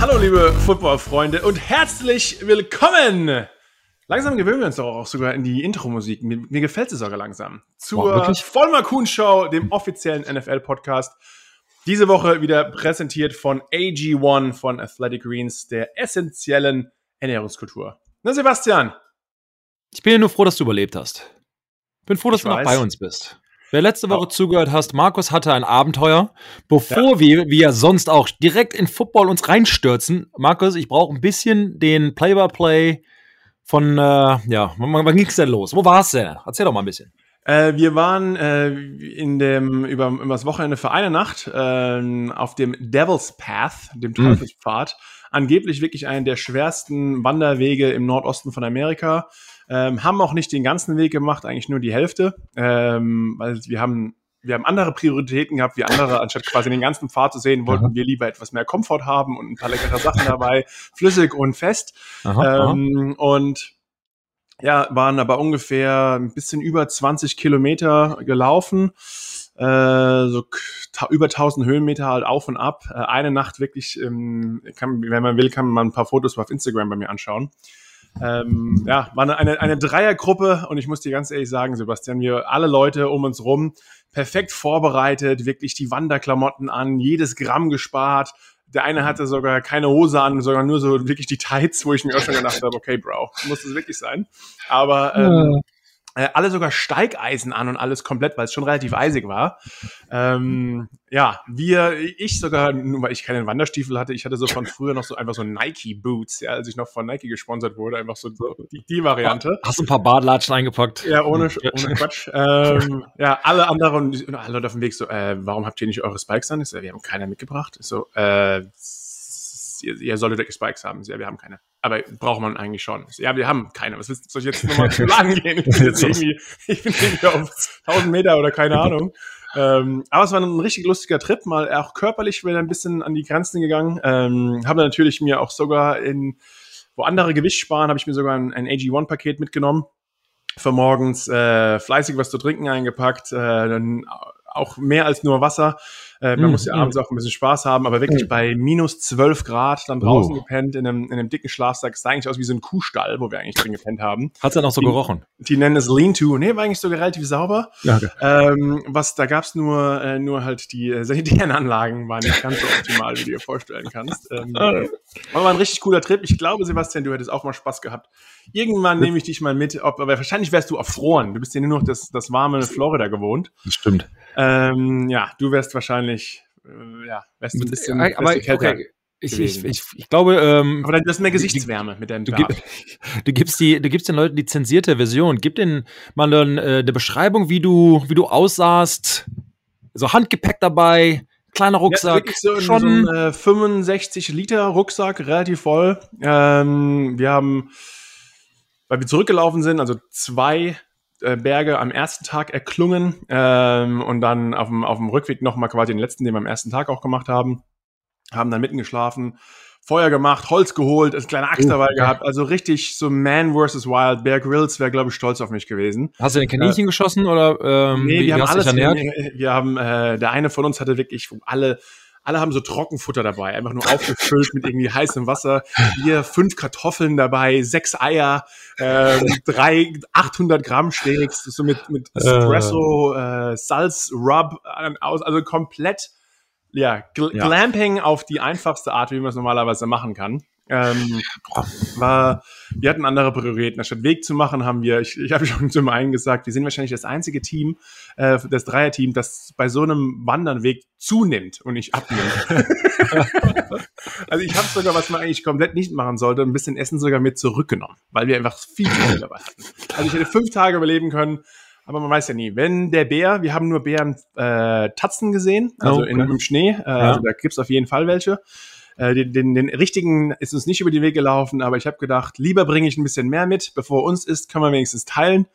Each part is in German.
Hallo liebe Football-Freunde und herzlich willkommen! Langsam gewöhnen wir uns doch auch sogar in die Intro-Musik. Mir, mir gefällt sie sogar langsam. Zur wirklich? Vollmer Kuhn Show, dem offiziellen NFL-Podcast. Diese Woche wieder präsentiert von AG1 von Athletic Greens, der essentiellen Ernährungskultur. Na Sebastian, Ich bin ja nur froh, dass du überlebt hast. Bin froh, dass Ich du noch weiß. bei uns bist. Wer letzte Woche zugehört hast, Markus hatte ein Abenteuer. Bevor wir, wie ja sonst auch, direkt in Football uns reinstürzen, Markus, ich brauche ein bisschen den Play-by-Play von, äh, ja, wann, wann ging's denn los? Wo war's denn? Erzähl doch mal ein bisschen. Äh, wir waren äh, in dem über, über das Wochenende für eine Nacht ähm, auf dem Devil's Path, dem Teufelspfad. Angeblich wirklich einen der schwersten Wanderwege im Nordosten von Amerika. Ähm, haben auch nicht den ganzen Weg gemacht, eigentlich nur die Hälfte, ähm, weil wir haben wir haben andere Prioritäten gehabt wie andere, anstatt quasi den ganzen Pfad zu sehen, wollten Aha. wir lieber etwas mehr Komfort haben und ein paar leckere Sachen dabei, flüssig und fest. Aha, Ähm, und ja, waren aber ungefähr ein bisschen über 20 Kilometer gelaufen. Äh, so über 1000 Höhenmeter halt auf und ab. Äh, eine Nacht wirklich, ähm, kann, wenn man will, kann man ein paar Fotos auf Instagram bei mir anschauen. Ähm, ja, war eine, eine, Dreiergruppe und ich muss dir ganz ehrlich sagen, Sebastian, wir alle Leute um uns rum perfekt vorbereitet, wirklich die Wanderklamotten an, jedes Gramm gespart. Der eine hatte sogar keine Hose an, sogar nur so wirklich die Tights, wo ich mir auch schon gedacht habe, okay, Bro, muss das wirklich sein? Aber ähm, äh, alle sogar Steigeisen an und alles komplett, weil es schon relativ eisig war. Ähm, ja, wir, ich sogar, nur weil ich keine Wanderstiefel hatte, ich hatte so von früher noch so einfach so Nike Boots, ja, als ich noch von Nike gesponsert wurde, einfach so die, die Variante. Hast du ein paar Badlatschen eingepackt? Ja, ohne, ohne Quatsch. ähm, ja, alle anderen, alle Leute auf dem Weg so, äh, warum habt ihr nicht eure Spikes an? Ich so, wir haben keiner mitgebracht. Ich so, äh, ihr, ihr solltet euch Spikes haben. Ja, wir haben keine. Aber braucht man eigentlich schon. Ja, wir haben keine. Was willst, soll ich jetzt nochmal zu lang gehen? Ich bin jetzt irgendwie, ich bin irgendwie auf 1000 Meter oder keine Ahnung. Ähm, aber es war ein richtig lustiger Trip, mal auch körperlich wieder ein bisschen an die Grenzen gegangen. Ähm, habe natürlich mir auch sogar in, wo andere Gewicht sparen, habe ich mir sogar ein, ein AG1-Paket mitgenommen für morgens äh, fleißig was zu trinken eingepackt, äh, dann auch mehr als nur Wasser. Äh, man Mm, muss ja mm. abends auch ein bisschen Spaß haben, aber wirklich bei minus 12 Grad dann draußen Oh. gepennt in einem, in einem dicken Schlafsack. Es sah eigentlich aus wie so ein Kuhstall, wo wir eigentlich drin gepennt haben. Hat's dann auch so Die- gerochen? Die nennen es Lean-To. Nee, war eigentlich sogar relativ sauber. Ja, okay. Ähm, was, da gab's nur, äh, nur halt die äh, sanitären Anlagen waren nicht ganz so optimal, wie du dir vorstellen kannst. Ähm, aber war ein richtig cooler Trip. Ich glaube, Sebastian, du hättest auch mal Spaß gehabt. Irgendwann nehme ich dich mal mit, ob, aber wahrscheinlich wärst du erfroren. Du bist ja nur noch das, das warme Florida gewohnt. Das stimmt. Ähm, ja, du wärst wahrscheinlich, äh, ja, wärst du ein bisschen, aber wärst du kälter. okay. Ich, ich, ich, ich glaube, ähm, Aber du hast mehr Gesichtswärme mit deinem Du, gib, du gibst die, du gibst den Leuten die zensierte Version. Gib den mal dann, äh, eine Beschreibung, wie du, wie du aussahst. So Handgepäck dabei, kleiner Ja, Rucksack. wirklich so, schon. so ein äh, 65 Liter Rucksack, relativ voll. Ähm, wir haben, weil wir zurückgelaufen sind, also zwei äh, Berge am ersten Tag erklungen ähm, und dann auf dem, auf dem Rückweg nochmal quasi den letzten, den wir am ersten Tag auch gemacht haben. Haben dann mitten geschlafen, Feuer gemacht, Holz geholt, eine kleine Axt Oh, dabei okay. gehabt. Also richtig so Man vs. Wild. Bear Grylls wäre, glaube ich, stolz auf mich gewesen. Hast du den Kaninchen geschossen oder ähm, Nee, wie, wir haben alles. Wir, wir haben, äh, der eine von uns hatte wirklich alle, alle haben so Trockenfutter dabei, einfach nur aufgefüllt mit irgendwie heißem Wasser. Wir fünf Kartoffeln dabei, sechs Eier, ähm, drei 800 Gramm Steaks, so mit mit Espresso, äh, Salz, Rub, äh, aus, also komplett, ja, gl Ja. Glamping auf die einfachste Art, wie man es normalerweise machen kann. Ähm, war, wir hatten andere Prioritäten. Anstatt Weg zu machen, haben wir, ich, ich habe schon zum einen gesagt, wir sind wahrscheinlich das einzige Team, äh, das Dreierteam, das bei so einem Wandernweg zunimmt und nicht abnimmt. also ich habe sogar, was man eigentlich komplett nicht machen sollte, ein bisschen Essen sogar mit zurückgenommen, weil wir einfach viel zu viel dabei hatten. Also ich hätte fünf Tage überleben können, aber man weiß ja nie. Wenn der Bär, wir haben nur Bären äh, Tatzen gesehen, also Okay. in, im Schnee, äh, also da gibt's auf jeden Fall welche. Äh, den, den, den richtigen ist uns nicht über den Weg gelaufen, aber ich habe gedacht, lieber bringe ich ein bisschen mehr mit, bevor uns ist, können wir wenigstens teilen.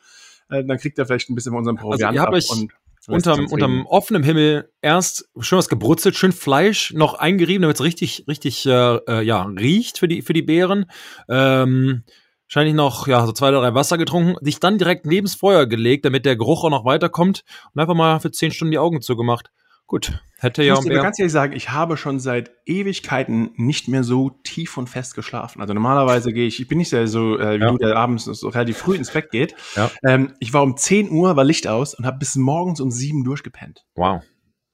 Äh, dann kriegt er vielleicht ein bisschen von unserem Proviant Also ihr habt ab euch und Unterm, unterm offenen Himmel erst schön was gebrutzelt, schön Fleisch noch eingerieben, damit es richtig, richtig äh, äh, ja, riecht für die, für die Beeren. Ähm, wahrscheinlich noch ja, so zwei oder drei Wasser getrunken, sich dann direkt nebens Feuer gelegt, damit der Geruch auch noch weiterkommt und einfach mal für zehn Stunden die Augen zugemacht. Gut, hätte ja. Ich muss ganz ehrlich sagen, ich habe schon seit Ewigkeiten nicht mehr so tief und fest geschlafen. Also normalerweise gehe ich, ich bin nicht sehr so äh, wie ja. du, der abends so relativ früh ins Bett geht. Ja. Ähm, ich war um 10 Uhr, war Licht aus und habe bis morgens um 7 durchgepennt. Wow.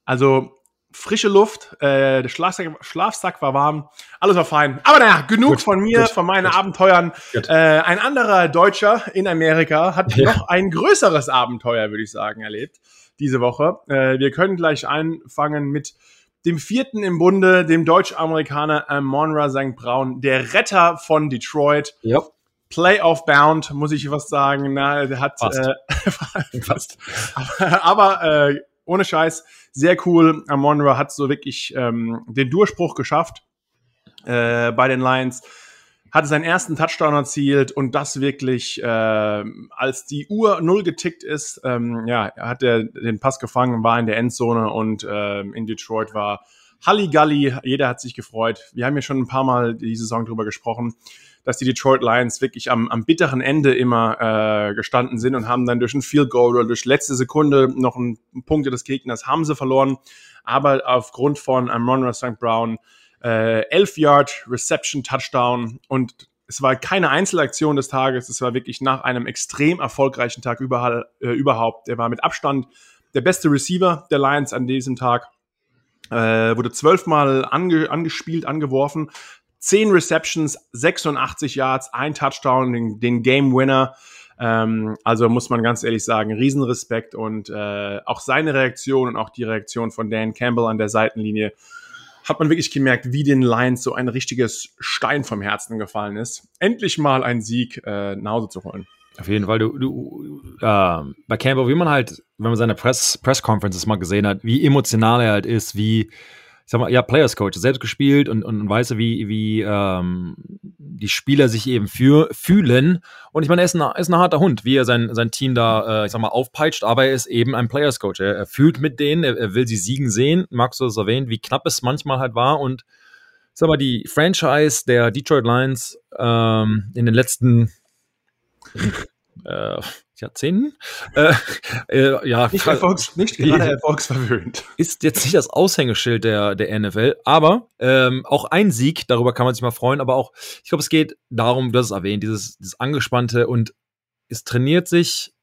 Also frische Luft, äh, der Schlafsack, Schlafsack, war warm, alles war fein. Aber naja, genug gut, von mir, gut, von meinen gut. Abenteuern. Äh, ein anderer Deutscher in Amerika hat ja. noch ein größeres Abenteuer, würde ich sagen, erlebt diese Woche. Äh, wir können gleich anfangen mit dem vierten im Bunde, dem Deutsch-Amerikaner Monra St. Braun, der Retter von Detroit. Yep. Playoff bound, muss ich was sagen. Na, der hat fast. Äh, fast. aber, aber äh, ohne Scheiß, sehr cool. Amonra hat so wirklich ähm, den Durchbruch geschafft äh, bei den Lions hatte seinen ersten Touchdown erzielt und das wirklich, äh, als die Uhr null getickt ist, ähm, ja, hat er den Pass gefangen, war in der Endzone und äh, in Detroit war Halligalli, jeder hat sich gefreut. Wir haben ja schon ein paar Mal die Saison drüber gesprochen, dass die Detroit Lions wirklich am, am bitteren Ende immer äh, gestanden sind und haben dann durch ein Field Goal oder durch letzte Sekunde noch einen Punkte des Gegners haben sie verloren. Aber aufgrund von Amon St. Brown äh, 11 Yard Reception Touchdown und es war keine Einzelaktion des Tages, es war wirklich nach einem extrem erfolgreichen Tag überall, äh, überhaupt. Er war mit Abstand der beste Receiver der Lions an diesem Tag. Äh, wurde zwölfmal ange angespielt, angeworfen. Zehn Receptions, 86 Yards, ein Touchdown, den, den Game Winner. Ähm, also muss man ganz ehrlich sagen, Riesenrespekt und äh, auch seine Reaktion und auch die Reaktion von Dan Campbell an der Seitenlinie hat man wirklich gemerkt, wie den Lions so ein richtiges Stein vom Herzen gefallen ist, endlich mal einen Sieg äh, nach Hause zu holen. Auf jeden Fall, du, du äh, bei Campbell, wie man halt, wenn man seine Press, Press Conferences mal gesehen hat, wie emotional er halt ist, wie, sag mal, ja, Players Coach, selbst gespielt und, und, und weiß, wie, wie ähm, die Spieler sich eben für, fühlen. Und ich meine, er ist ein, ist ein harter Hund, wie er sein, sein Team da, äh, ich sag mal, aufpeitscht, aber er ist eben ein Players Coach. Er, er fühlt mit denen, er, er, will sie siegen sehen. Magst du das erwähnen, wie knapp es manchmal halt war und ich sag mal, die Franchise der Detroit Lions ähm, in den letzten äh, Jahrzehnten. Äh, äh, ja, nicht, Erfolgs, nicht gerade erfolgsverwöhnt. Ist jetzt nicht das Aushängeschild der, der NFL, aber ähm, auch ein Sieg, darüber kann man sich mal freuen, aber auch, ich glaube, es geht darum, du hast es erwähnt, dieses, dieses Angespannte und es trainiert sich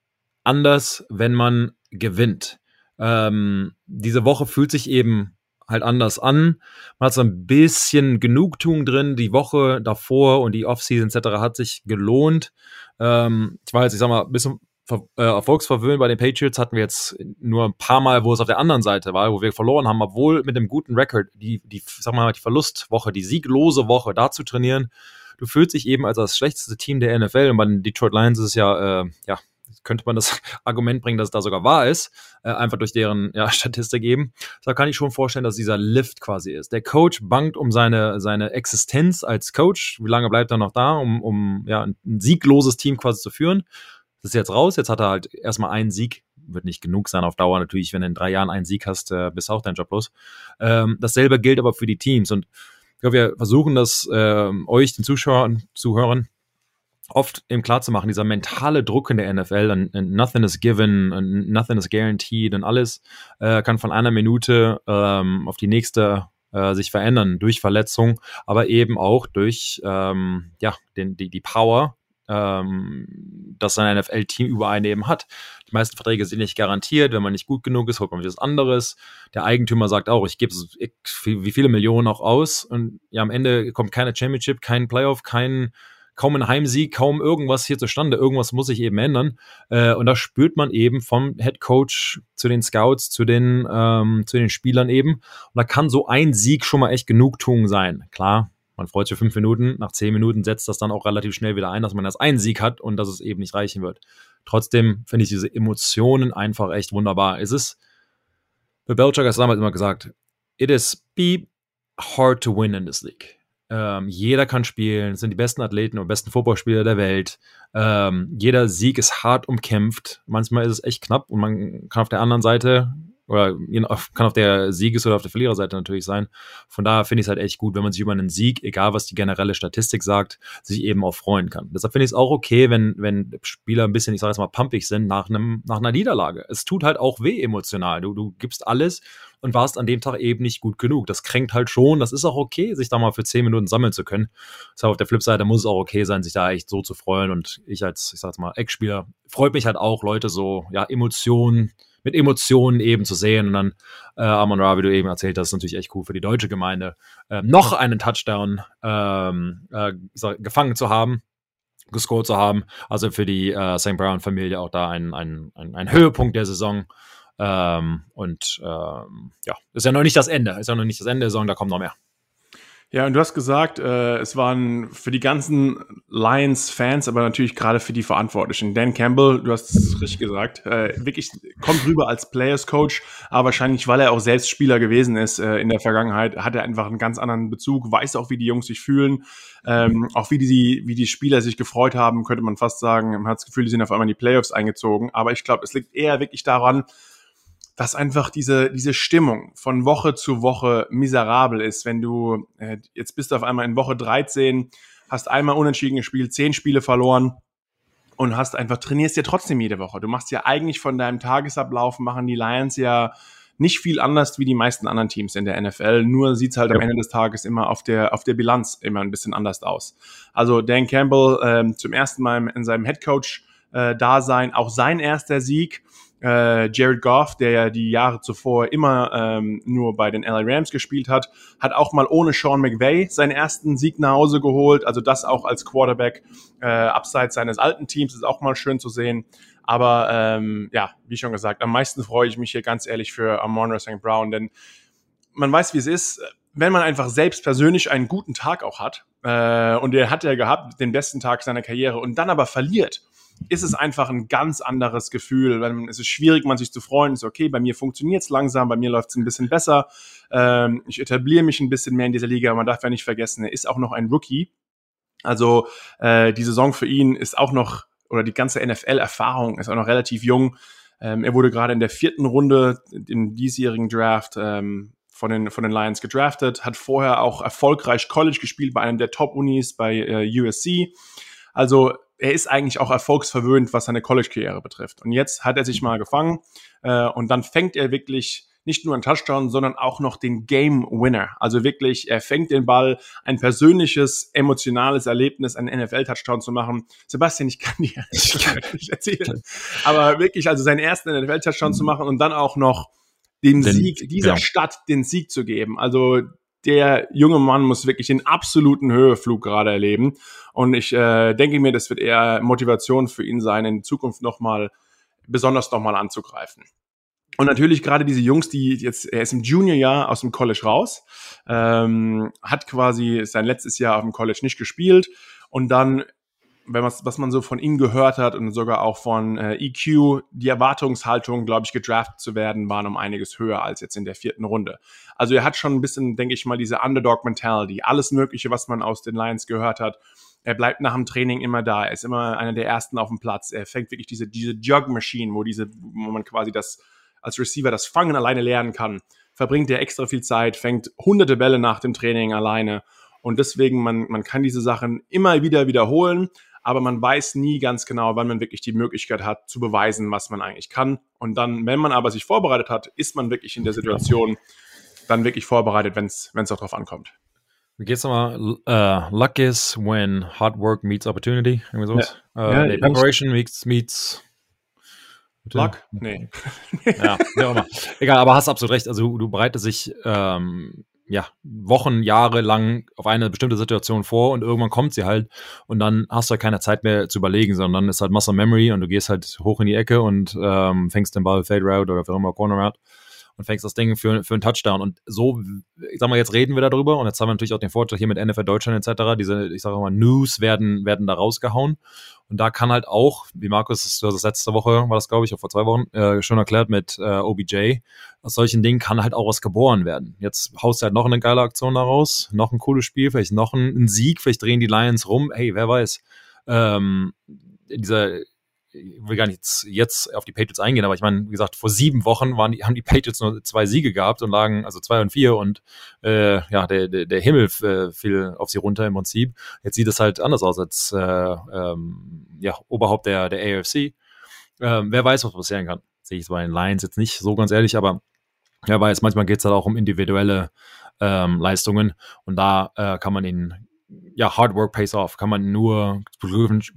anders, wenn man gewinnt. Ähm, diese Woche fühlt sich eben halt anders an. Man hat so ein bisschen Genugtuung drin. Die Woche davor und die Offseason etc. hat sich gelohnt. Ähm, ich war jetzt, ich sag mal, ein bisschen äh, erfolgsverwöhnt bei den Patriots hatten wir jetzt nur ein paar Mal, wo es auf der anderen Seite war, wo wir verloren haben, obwohl mit einem guten Rekord die, die, sag mal, die Verlustwoche, die sieglose Woche da zu trainieren, du fühlst dich eben als das schlechteste Team der NFL und bei den Detroit Lions ist es ja, äh, ja, könnte man das Argument bringen, dass es da sogar wahr ist, äh, einfach durch deren ja, Statistik eben. Da kann ich schon vorstellen, dass dieser Lift quasi ist. Der Coach bangt um seine, seine Existenz als Coach. Wie lange bleibt er noch da, um, um ja, ein siegloses Team quasi zu führen? Ist jetzt raus. Jetzt hat er halt erstmal einen Sieg. Wird nicht genug sein auf Dauer natürlich, wenn du in drei Jahren einen Sieg hast, äh, bist auch dein Job los. Ähm, dasselbe gilt aber für die Teams. Und ich glaube, wir versuchen das äh, euch, den Zuschauern, Zuhörern, oft eben klar zu machen, dieser mentale Druck in der NFL, and, and nothing is given, and nothing is guaranteed und alles äh, kann von einer Minute ähm, auf die nächste äh, sich verändern durch Verletzung, aber eben auch durch ähm, ja, den, die, die Power, ähm, dass sein NFL-Team über einen eben hat. Die meisten Verträge sind nicht garantiert. Wenn man nicht gut genug ist, holt man was anderes. Der Eigentümer sagt auch, ich gebe wie viele Millionen auch aus. Und ja, am Ende kommt keine Championship, kein Playoff, kein kaum ein Heimsieg, kaum irgendwas hier zustande. Irgendwas muss sich eben ändern. Äh, und da spürt man eben vom Head Coach zu den Scouts, zu den, ähm, zu den Spielern eben. Und da kann so ein Sieg schon mal echt Genugtuung sein. Klar, man freut sich fünf Minuten, nach zehn Minuten setzt das dann auch relativ schnell wieder ein, dass man erst einen Sieg hat und dass es eben nicht reichen wird. Trotzdem finde ich diese Emotionen einfach echt wunderbar. Es ist, Bill Belichick hat damals immer gesagt, it is be hard to win in this league. Ähm, jeder kann spielen, es sind die besten Athleten und besten Footballspieler der Welt. Ähm, jeder Sieg ist hart umkämpft. Manchmal ist es echt knapp und man kann auf der anderen Seite oder kann auf der Sieges- oder auf der Verliererseite natürlich sein. Von daher finde ich es halt echt gut, wenn man sich über einen Sieg, egal was die generelle Statistik sagt, sich eben auch freuen kann. Deshalb finde ich es auch okay, wenn, wenn Spieler ein bisschen, ich sage jetzt mal, pumpig sind nach, einem, nach einer Niederlage. Es tut halt auch weh emotional. Du, du gibst alles und warst an dem Tag eben nicht gut genug. Das kränkt halt schon. Das ist auch okay, sich da mal für zehn Minuten sammeln zu können. Das auf der Flipseite muss es auch okay sein, sich da echt so zu freuen. Und ich als, ich sag jetzt mal, Eckspieler freut mich halt auch, Leute so, ja, Emotionen, mit Emotionen eben zu sehen. Und dann äh, Amon Ra, wie du eben erzählt hast, ist natürlich echt cool für die deutsche Gemeinde, äh, noch einen Touchdown ähm, äh, gefangen zu haben gescored zu haben. Also für die äh, St. Brown-Familie auch da ein, ein, ein, ein Höhepunkt der Saison. Ähm, und ähm, ja, ist ja noch nicht das Ende. Ist ja noch nicht das Ende der Saison, da kommt noch mehr. Ja, und du hast gesagt, äh, es waren für die ganzen Lions-Fans, aber natürlich gerade für die Verantwortlichen. Dan Campbell, du hast es richtig gesagt, äh, wirklich kommt rüber als Players-Coach, aber wahrscheinlich, weil er auch selbst Spieler gewesen ist äh, in der Vergangenheit, hat er einfach einen ganz anderen Bezug, weiß auch, wie die Jungs sich fühlen, ähm, auch wie die, wie die Spieler sich gefreut haben, könnte man fast sagen. Man hat das Gefühl, die sind auf einmal in die Playoffs eingezogen. Aber ich glaube, es liegt eher wirklich daran, dass einfach diese, diese Stimmung von Woche zu Woche miserabel ist. Wenn du, äh, jetzt bist du auf einmal in Woche 13, hast einmal unentschieden gespielt, zehn Spiele verloren und hast einfach, trainierst ja trotzdem jede Woche. Du machst ja eigentlich von deinem Tagesablauf, machen die Lions ja nicht viel anders wie die meisten anderen Teams in der NFL. Nur sieht's halt ja. am Ende des Tages immer auf der, auf der Bilanz immer ein bisschen anders aus. Also Dan Campbell ähm, zum ersten Mal in seinem Headcoach-Dasein, äh, auch sein erster Sieg äh, Jared Goff, der ja die Jahre zuvor immer ähm, nur bei den LA Rams gespielt hat, hat auch mal ohne Sean McVay seinen ersten Sieg nach Hause geholt. Also das auch als Quarterback äh, abseits seines alten Teams ist auch mal schön zu sehen. Aber ähm, ja, wie schon gesagt, am meisten freue ich mich hier ganz ehrlich für Amon St. Brown, denn man weiß, wie es ist, wenn man einfach selbst persönlich einen guten Tag auch hat, äh, und der hat er gehabt, den besten Tag seiner Karriere, und dann aber verliert, ist es einfach ein ganz anderes Gefühl. Es ist schwierig, man sich zu freuen. Ist okay, bei mir funktioniert es langsam, bei mir läuft es ein bisschen besser. Ähm, ich etabliere mich ein bisschen mehr in dieser Liga. Man darf ja nicht vergessen, er ist auch noch ein Rookie. Also äh, die Saison für ihn ist auch noch, oder die ganze NFL-Erfahrung ist auch noch relativ jung. Ähm, er wurde gerade in der vierten Runde im diesjährigen Draft ähm, von den, von den Lions gedraftet, hat vorher auch erfolgreich College gespielt bei einem der Top-Unis bei äh, USC. Also er ist eigentlich auch erfolgsverwöhnt, was seine College-Karriere betrifft. Und jetzt hat er sich mal gefangen äh, und dann fängt er wirklich nicht nur einen Touchdown, sondern auch noch den Game Winner. Also wirklich, er fängt den Ball, ein persönliches, emotionales Erlebnis, einen NFL-Touchdown zu machen. Sebastian, ich kann dir nicht erzählen. Aber wirklich, also seinen ersten NFL-Touchdown zu machen und dann auch noch dem den, Sieg dieser genau. Stadt den Sieg zu geben. Also der junge Mann muss wirklich den absoluten Höheflug gerade erleben. Und ich äh, denke mir, das wird eher Motivation für ihn sein, in Zukunft nochmal, besonders nochmal anzugreifen. Und natürlich gerade diese Jungs, die jetzt, er ist im Junior-Jahr aus dem College raus, ähm, hat quasi sein letztes Jahr auf dem College nicht gespielt und dann wenn man was man so von ihm gehört hat und sogar auch von äh, EQ, die Erwartungshaltung, glaube ich, gedraftet zu werden, waren um einiges höher als jetzt in der vierten Runde. Also er hat schon ein bisschen, denke ich mal, diese Underdog-Mentality, alles Mögliche, was man aus den Lions gehört hat. Er bleibt nach dem Training immer da. Er ist immer einer der ersten auf dem Platz. Er fängt wirklich diese, diese Jug-Machine, wo wo man quasi das als Receiver das Fangen alleine lernen kann. Verbringt er extra viel Zeit, fängt hunderte Bälle nach dem Training alleine. Und deswegen, man, man kann diese Sachen immer wieder wiederholen aber man weiß nie ganz genau, wann man wirklich die Möglichkeit hat, zu beweisen, was man eigentlich kann. Und dann, wenn man aber sich vorbereitet hat, ist man wirklich in der Situation dann wirklich vorbereitet, wenn es auch drauf ankommt. Wie geht's nochmal? Uh, luck is when hard work meets opportunity. Irgendwie sowas. Ja. Uh, ja, nee, preparation meets, meets Luck? Nee. ja, wie auch immer. Egal, aber hast absolut recht. Also du bereitest dich ähm, ja, Wochen, Jahre lang auf eine bestimmte Situation vor und irgendwann kommt sie halt und dann hast du halt keine Zeit mehr zu überlegen, sondern dann ist halt Muscle Memory und du gehst halt hoch in die Ecke und ähm, fängst den Ball Fade Route oder immer Corner Route und fängst das Ding für, für einen Touchdown. Und so, ich sag mal, jetzt reden wir darüber und jetzt haben wir natürlich auch den Vorteil hier mit NFL Deutschland etc. Diese, ich sage mal, News werden, werden da rausgehauen. Und da kann halt auch, wie Markus, du hast das letzte Woche, war das glaube ich, auch vor zwei Wochen, äh, schon erklärt mit äh, OBJ, aus solchen Dingen kann halt auch was geboren werden. Jetzt haust du halt noch eine geile Aktion daraus, noch ein cooles Spiel, vielleicht noch ein, ein Sieg, vielleicht drehen die Lions rum, hey, wer weiß. Ähm, dieser will gar nicht jetzt auf die Patriots eingehen, aber ich meine, wie gesagt, vor sieben Wochen waren die, haben die Patriots nur zwei Siege gehabt und lagen, also zwei und vier und äh, ja, der, der, der Himmel äh, fiel auf sie runter im Prinzip. Jetzt sieht es halt anders aus als äh, ähm, ja, Oberhaupt der, der AFC. Ähm, wer weiß, was passieren kann. Sehe ich bei den Lions jetzt nicht so ganz ehrlich, aber wer weiß, manchmal geht es halt auch um individuelle ähm, Leistungen und da äh, kann man ihn ja, Hard Work pays off, kann man nur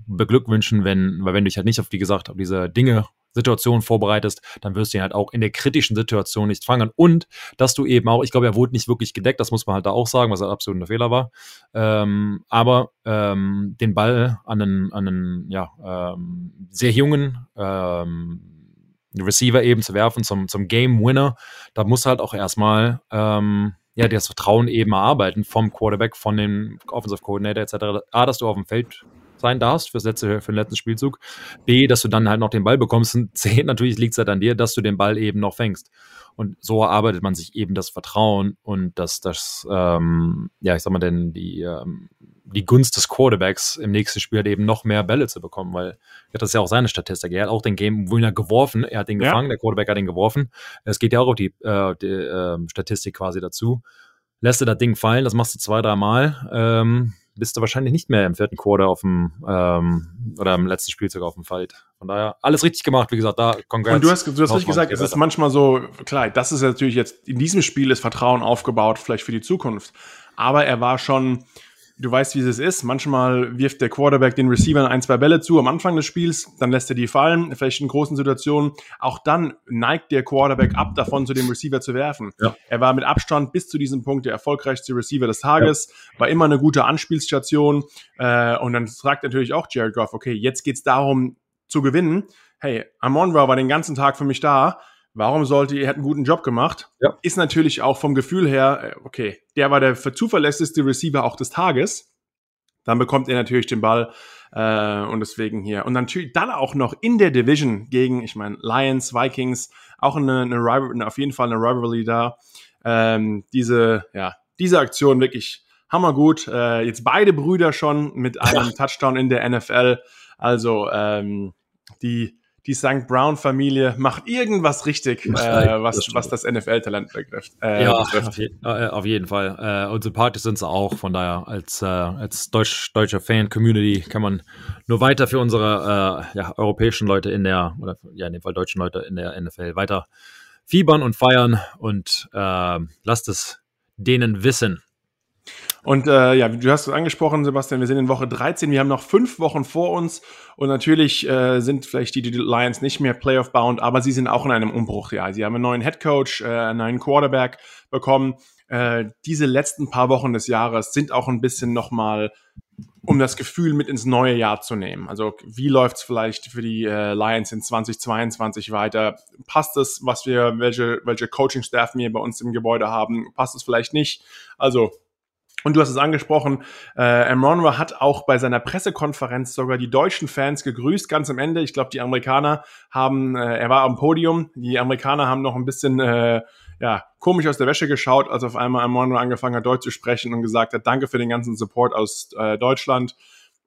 beglückwünschen, wenn, weil wenn du dich halt nicht auf, wie gesagt, auf diese Dinge, Situation vorbereitest, dann wirst du ihn halt auch in der kritischen Situation nicht fangen. Und dass du eben auch, ich glaube, er wurde nicht wirklich gedeckt, das muss man halt da auch sagen, was halt absolut ein Fehler war. Ähm, aber ähm, den Ball an einen, an einen ja, ähm, sehr jungen ähm, Receiver eben zu werfen zum, zum Game Winner, da muss halt auch erstmal ähm, ja, das Vertrauen eben erarbeiten vom Quarterback, von dem Offensive Coordinator etc. A, dass du auf dem Feld sein darfst fürs letzte, für den letzten Spielzug. B, dass du dann halt noch den Ball bekommst. Und C, natürlich liegt es halt an dir, dass du den Ball eben noch fängst. Und so erarbeitet man sich eben das Vertrauen und dass das, ähm, ja, ich sag mal, denn die, ähm, die Gunst des Quarterbacks im nächsten Spiel halt eben noch mehr Bälle zu bekommen, weil das ist ja auch seine Statistik. Er hat auch den Game Winner geworfen, er hat den gefangen, ja. der Quarterback hat den geworfen. Es geht ja auch auf die, äh, die äh, Statistik quasi dazu. Lässt du das Ding fallen, das machst du zwei, drei Mal, ähm, bist du wahrscheinlich nicht mehr im vierten Quarter auf dem ähm, oder im letzten Spielzug auf dem Fight. Von daher alles richtig gemacht, wie gesagt, da Congrats. Und du hast, du hast richtig gesagt, es ist manchmal so, klar, das ist natürlich jetzt, in diesem Spiel ist Vertrauen aufgebaut, vielleicht für die Zukunft. Aber er war schon, du weißt, wie es ist. Manchmal wirft der Quarterback den Receivern ein, zwei Bälle zu am Anfang des Spiels, dann lässt er die fallen, vielleicht in großen Situationen. Auch dann neigt der Quarterback ab, davon zu dem Receiver zu werfen. Ja. Er war mit Abstand bis zu diesem Punkt der erfolgreichste Receiver des Tages, ja. war immer eine gute Anspielstation. Äh, und dann fragt natürlich auch Jared Goff, okay, jetzt geht's darum zu gewinnen. Hey, Amon war den ganzen Tag für mich da Warum sollte er hat einen guten Job gemacht? Ja. Ist natürlich auch vom Gefühl her, äh, okay, der war der zuverlässigste Receiver auch des Tages. Dann bekommt er natürlich den Ball äh, und deswegen hier. Und natürlich dann auch noch in der Division gegen, ich meine, Lions, Vikings, auch eine, eine, Rival, auf jeden Fall eine Rivalry da. Ähm, diese, ja, diese Aktion wirklich hammergut. Äh, jetzt beide Brüder schon mit einem ja. Touchdown in der NFL. Also ähm, die die St. Brown-Familie macht irgendwas richtig, äh, was, das was das NFL-Talent betrifft. Äh, ja, Auf, je, äh, auf, jeden Fall. Äh, und sympathisch sind sie auch. Von daher, als, äh, als Deutsch, deutscher Fan-Community kann man nur weiter für unsere äh, ja, europäischen Leute in der, oder ja, in dem Fall deutschen Leute in der NFL weiter fiebern und feiern und äh, lasst es denen wissen. Und äh, ja, du hast es angesprochen, Sebastian, wir sind in Woche 13, wir haben noch fünf Wochen vor uns und natürlich äh, sind vielleicht die, die Lions nicht mehr Playoff-bound, aber sie sind auch in einem Umbruch. Ja, sie haben einen neuen Headcoach, äh, einen neuen Quarterback bekommen. Äh, diese letzten paar Wochen des Jahres sind auch ein bisschen nochmal um das Gefühl mit ins neue Jahr zu nehmen. Also wie läuft es vielleicht für die äh, Lions in 2022 weiter? Passt es, was wir, welche, welche Coaching-Staff wir bei uns im Gebäude haben? Passt es vielleicht nicht? Also und du hast es angesprochen, äh, Amronra hat auch bei seiner Pressekonferenz sogar die deutschen Fans gegrüßt, ganz am Ende. Ich glaube, die Amerikaner haben, äh, er war am Podium, die Amerikaner haben noch ein bisschen äh, ja, komisch aus der Wäsche geschaut, als auf einmal Amronra angefangen hat, Deutsch zu sprechen und gesagt hat, danke für den ganzen Support aus äh, Deutschland.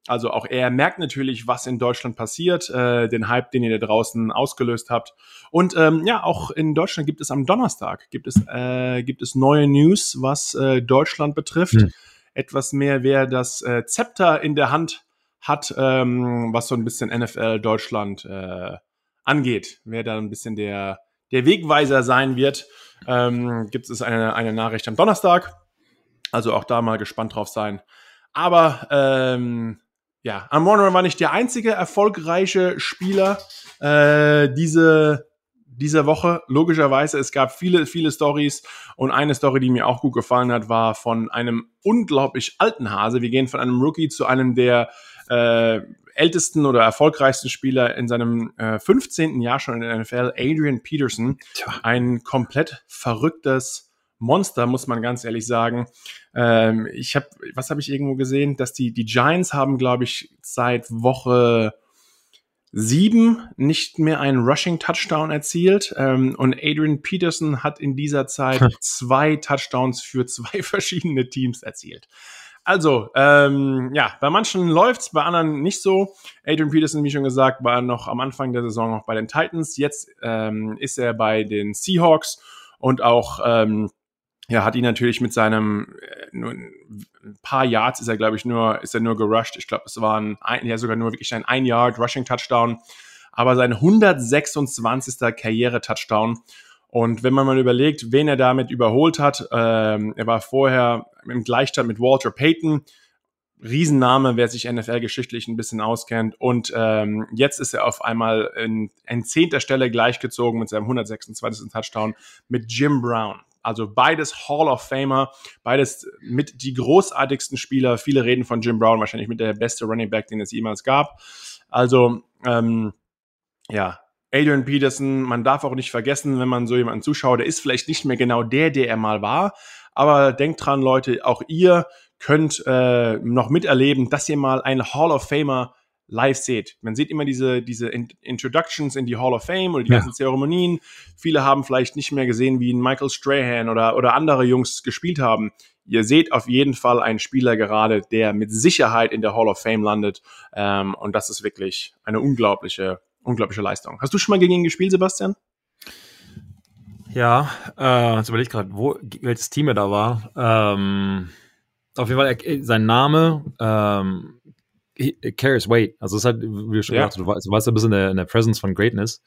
Also auch er merkt natürlich, was in Deutschland passiert, äh, den Hype, den ihr da draußen ausgelöst habt. Und ähm, ja, auch in Deutschland gibt es am Donnerstag gibt es äh, gibt es neue News, was äh, Deutschland betrifft. Hm. Etwas mehr, wer das äh, Zepter in der Hand hat, ähm, was so ein bisschen NFL Deutschland äh, angeht. Wer da ein bisschen der der Wegweiser sein wird, ähm, gibt es eine eine Nachricht am Donnerstag. Also auch da mal gespannt drauf sein. Aber ähm, ja, Amon war nicht der einzige erfolgreiche Spieler äh, diese dieser Woche. Logischerweise, es gab viele, viele Stories und eine Story, die mir auch gut gefallen hat, war von einem unglaublich alten Hase. Wir gehen von einem Rookie zu einem der äh, ältesten oder erfolgreichsten Spieler in seinem äh, 15. Jahr schon in der NFL, Adrian Peterson. Ein komplett verrücktes Monster, muss man ganz ehrlich sagen. Ähm, ich habe, was habe ich irgendwo gesehen, dass die, die Giants haben, glaube ich, seit Woche sieben nicht mehr einen Rushing Touchdown erzielt ähm, und Adrian Peterson hat in dieser Zeit zwei Touchdowns für zwei verschiedene Teams erzielt. Also, ähm, ja, bei manchen läuft's, bei anderen nicht so. Adrian Peterson, wie schon gesagt, war noch am Anfang der Saison noch bei den Titans. Jetzt ähm, ist er bei den Seahawks und auch ähm, ja, hat ihn natürlich mit seinem äh, nur ein paar Yards ist er, glaube ich, nur, ist er nur gerusht. Ich glaube, es waren ein, ja sogar nur wirklich ein ein Yard Rushing Touchdown, aber sein 126. Karriere Touchdown. Und wenn man mal überlegt, wen er damit überholt hat, ähm, er war vorher im Gleichstand mit Walter Payton, Riesenname, wer sich NFL-geschichtlich ein bisschen auskennt. Und ähm, jetzt ist er auf einmal in, in zehnter Stelle gleichgezogen mit seinem 126. Touchdown mit Jim Brown. Also beides Hall of Famer, beides mit die großartigsten Spieler. Viele reden von Jim Brown, wahrscheinlich mit der beste Running Back, den es jemals gab. Also ähm, ja, Adrian Peterson, man darf auch nicht vergessen, wenn man so jemanden zuschaut, der ist vielleicht nicht mehr genau der, der er mal war. Aber denkt dran, Leute, auch ihr könnt äh, noch miterleben, dass ihr mal einen Hall of Famer live seht. Man sieht immer diese, diese Introductions in die Hall of Fame oder die ja. ganzen Zeremonien. Viele haben vielleicht nicht mehr gesehen, wie ein Michael Strahan oder, oder andere Jungs gespielt haben. Ihr seht auf jeden Fall einen Spieler gerade, der mit Sicherheit in der Hall of Fame landet. Ähm, und das ist wirklich eine unglaubliche unglaubliche Leistung. Hast du schon mal gegen ihn gespielt, Sebastian? Ja, äh, jetzt überlege ich gerade, welches Team er da war. Ähm, auf jeden Fall er, sein Name, ähm, carries weight. Also es ist halt, wie du schon ja. gesagt du weißt, du weißt ein bisschen in der, in der Presence von Greatness.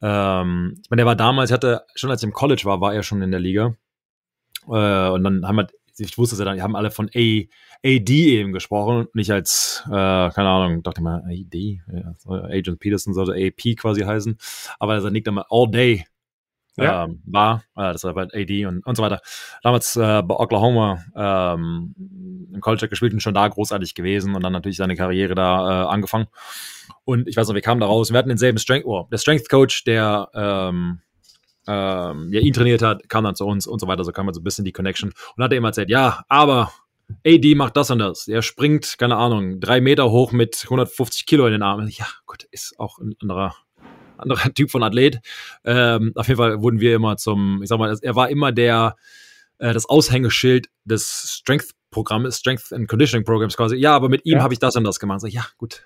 Ähm, ich meine, der war damals, ich hatte, schon als er im College war, war er schon in der Liga. Äh, und dann haben wir ich wusste es ja dann, die haben alle von A, AD eben gesprochen, nicht als, äh, keine Ahnung, dachte mal, AD, ja, Agent Peterson sollte AP quasi heißen, aber sein Nick dann All Day ja. ähm, war, äh, das war bei AD und, und so weiter. Damals äh, bei Oklahoma ähm, im College gespielt und schon da großartig gewesen und dann natürlich seine Karriere da äh, angefangen. Und ich weiß noch, wir kamen da raus, wir hatten denselben Strength, oh, der Strength Coach, der ähm, ähm, ja, ihn trainiert hat, kam dann zu uns und so weiter. So kam man so ein bisschen die Connection und hat er immer erzählt, ja, aber AD macht das und das. Er springt, keine Ahnung, drei Meter hoch mit 150 Kilo in den Armen. Ja, Gott, ist auch ein anderer, anderer Typ von Athlet. Ähm, auf jeden Fall wurden wir immer zum, ich sag mal, er war immer der, äh, das Aushängeschild des Strength-Programms, Strength and Conditioning Programs quasi. Ja, aber mit ihm ja. habe ich das und das gemacht. So, ja, gut,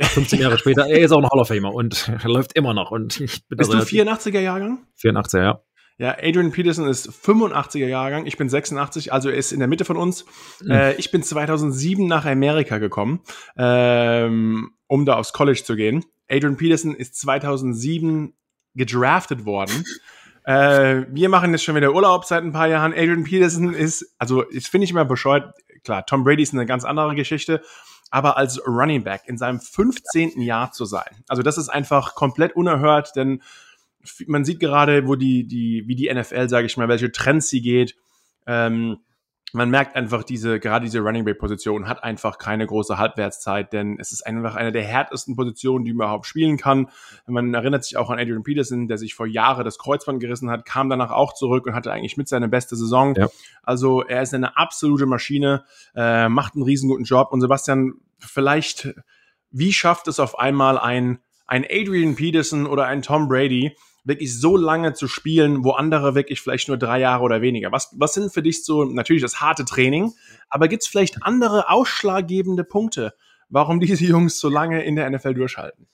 15 Jahre später, er ist auch noch Hall of Famer und läuft immer noch. Und ich bin Bist du 84er Jahrgang? 84er, ja. Ja, Adrian Peterson ist 85er Jahrgang, ich bin 86, also er ist in der Mitte von uns. Mhm. Äh, ich bin 2007 nach Amerika gekommen, ähm, um da aufs College zu gehen. Adrian Peterson ist 2007 gedraftet worden. Äh, wir machen jetzt schon wieder Urlaub seit ein paar Jahren. Adrian Peterson ist, also das finde ich immer bescheuert. Klar, Tom Brady ist eine ganz andere Geschichte aber als Running Back in seinem 15. Jahr zu sein. Also das ist einfach komplett unerhört, denn man sieht gerade, wo die, die, wie die NFL, sage ich mal, welche Trends sie geht. Ähm, man merkt einfach, diese, gerade diese Running Back Position hat einfach keine große Halbwertszeit, denn es ist einfach eine der härtesten Positionen, die man überhaupt spielen kann. Man erinnert sich auch an Adrian Peterson, der sich vor Jahren das Kreuzband gerissen hat, kam danach auch zurück und hatte eigentlich mit seine beste Saison. Ja. Also er ist eine absolute Maschine, äh, macht einen riesen guten Job und Sebastian, vielleicht, wie schafft es auf einmal ein, ein Adrian Peterson oder ein Tom Brady, wirklich so lange zu spielen, wo andere wirklich vielleicht nur drei Jahre oder weniger. Was, was sind für dich so natürlich das harte Training, aber gibt es vielleicht andere ausschlaggebende Punkte, warum diese Jungs so lange in der NFL durchhalten?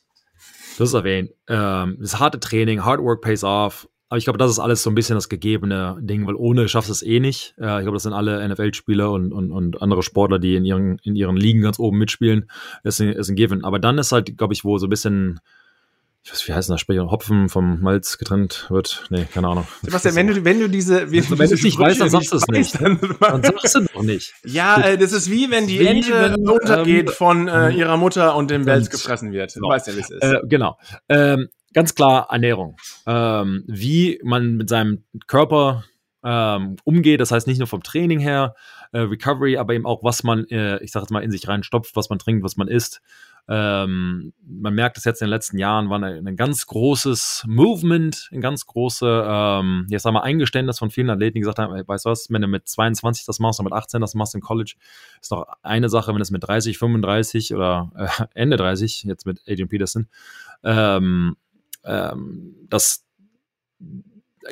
Das ist erwähnt. Ähm, das harte Training, Hard Work pays off. Aber ich glaube, das ist alles so ein bisschen das gegebene Ding, weil ohne schaffst du es eh nicht. Äh, ich glaube, das sind alle NFL-Spieler und, und, und andere Sportler, die in ihren, in ihren Ligen ganz oben mitspielen. Das ist ein, ist ein Given. Aber dann ist halt, glaube ich, wo so ein bisschen ich weiß, wie heißt das Sprecher? Hopfen vom Malz getrennt wird. Nee, keine Ahnung. Sebastian, wenn du, wenn du diese, wenn, wenn du es nicht weißt, dann sagst du es nicht. Dann, dann sagst du noch nicht. Ja, äh, das ist wie wenn die Ente wenn, untergeht ähm, von äh, ihrer Mutter und dem Wels gefressen wird. Du genau. weißt ja, wie es ist. Äh, genau. Ähm, ganz klar Ernährung. Ähm, wie man mit seinem Körper ähm, umgeht, das heißt nicht nur vom Training her, äh, Recovery, aber eben auch, was man, äh, ich sag jetzt mal, in sich reinstopft, was man trinkt, was man isst. Ähm, man merkt es jetzt in den letzten Jahren, war ein, ein ganz großes Movement, ein ganz große, ähm, jetzt wir, Eingeständnis von vielen Athleten, die gesagt haben, weißt du was, wenn du mit 22 das machst und mit 18 das machst im College, ist noch eine Sache, wenn du es mit 30, 35 oder äh, Ende 30, jetzt mit Adrian Peterson, ähm, ähm, das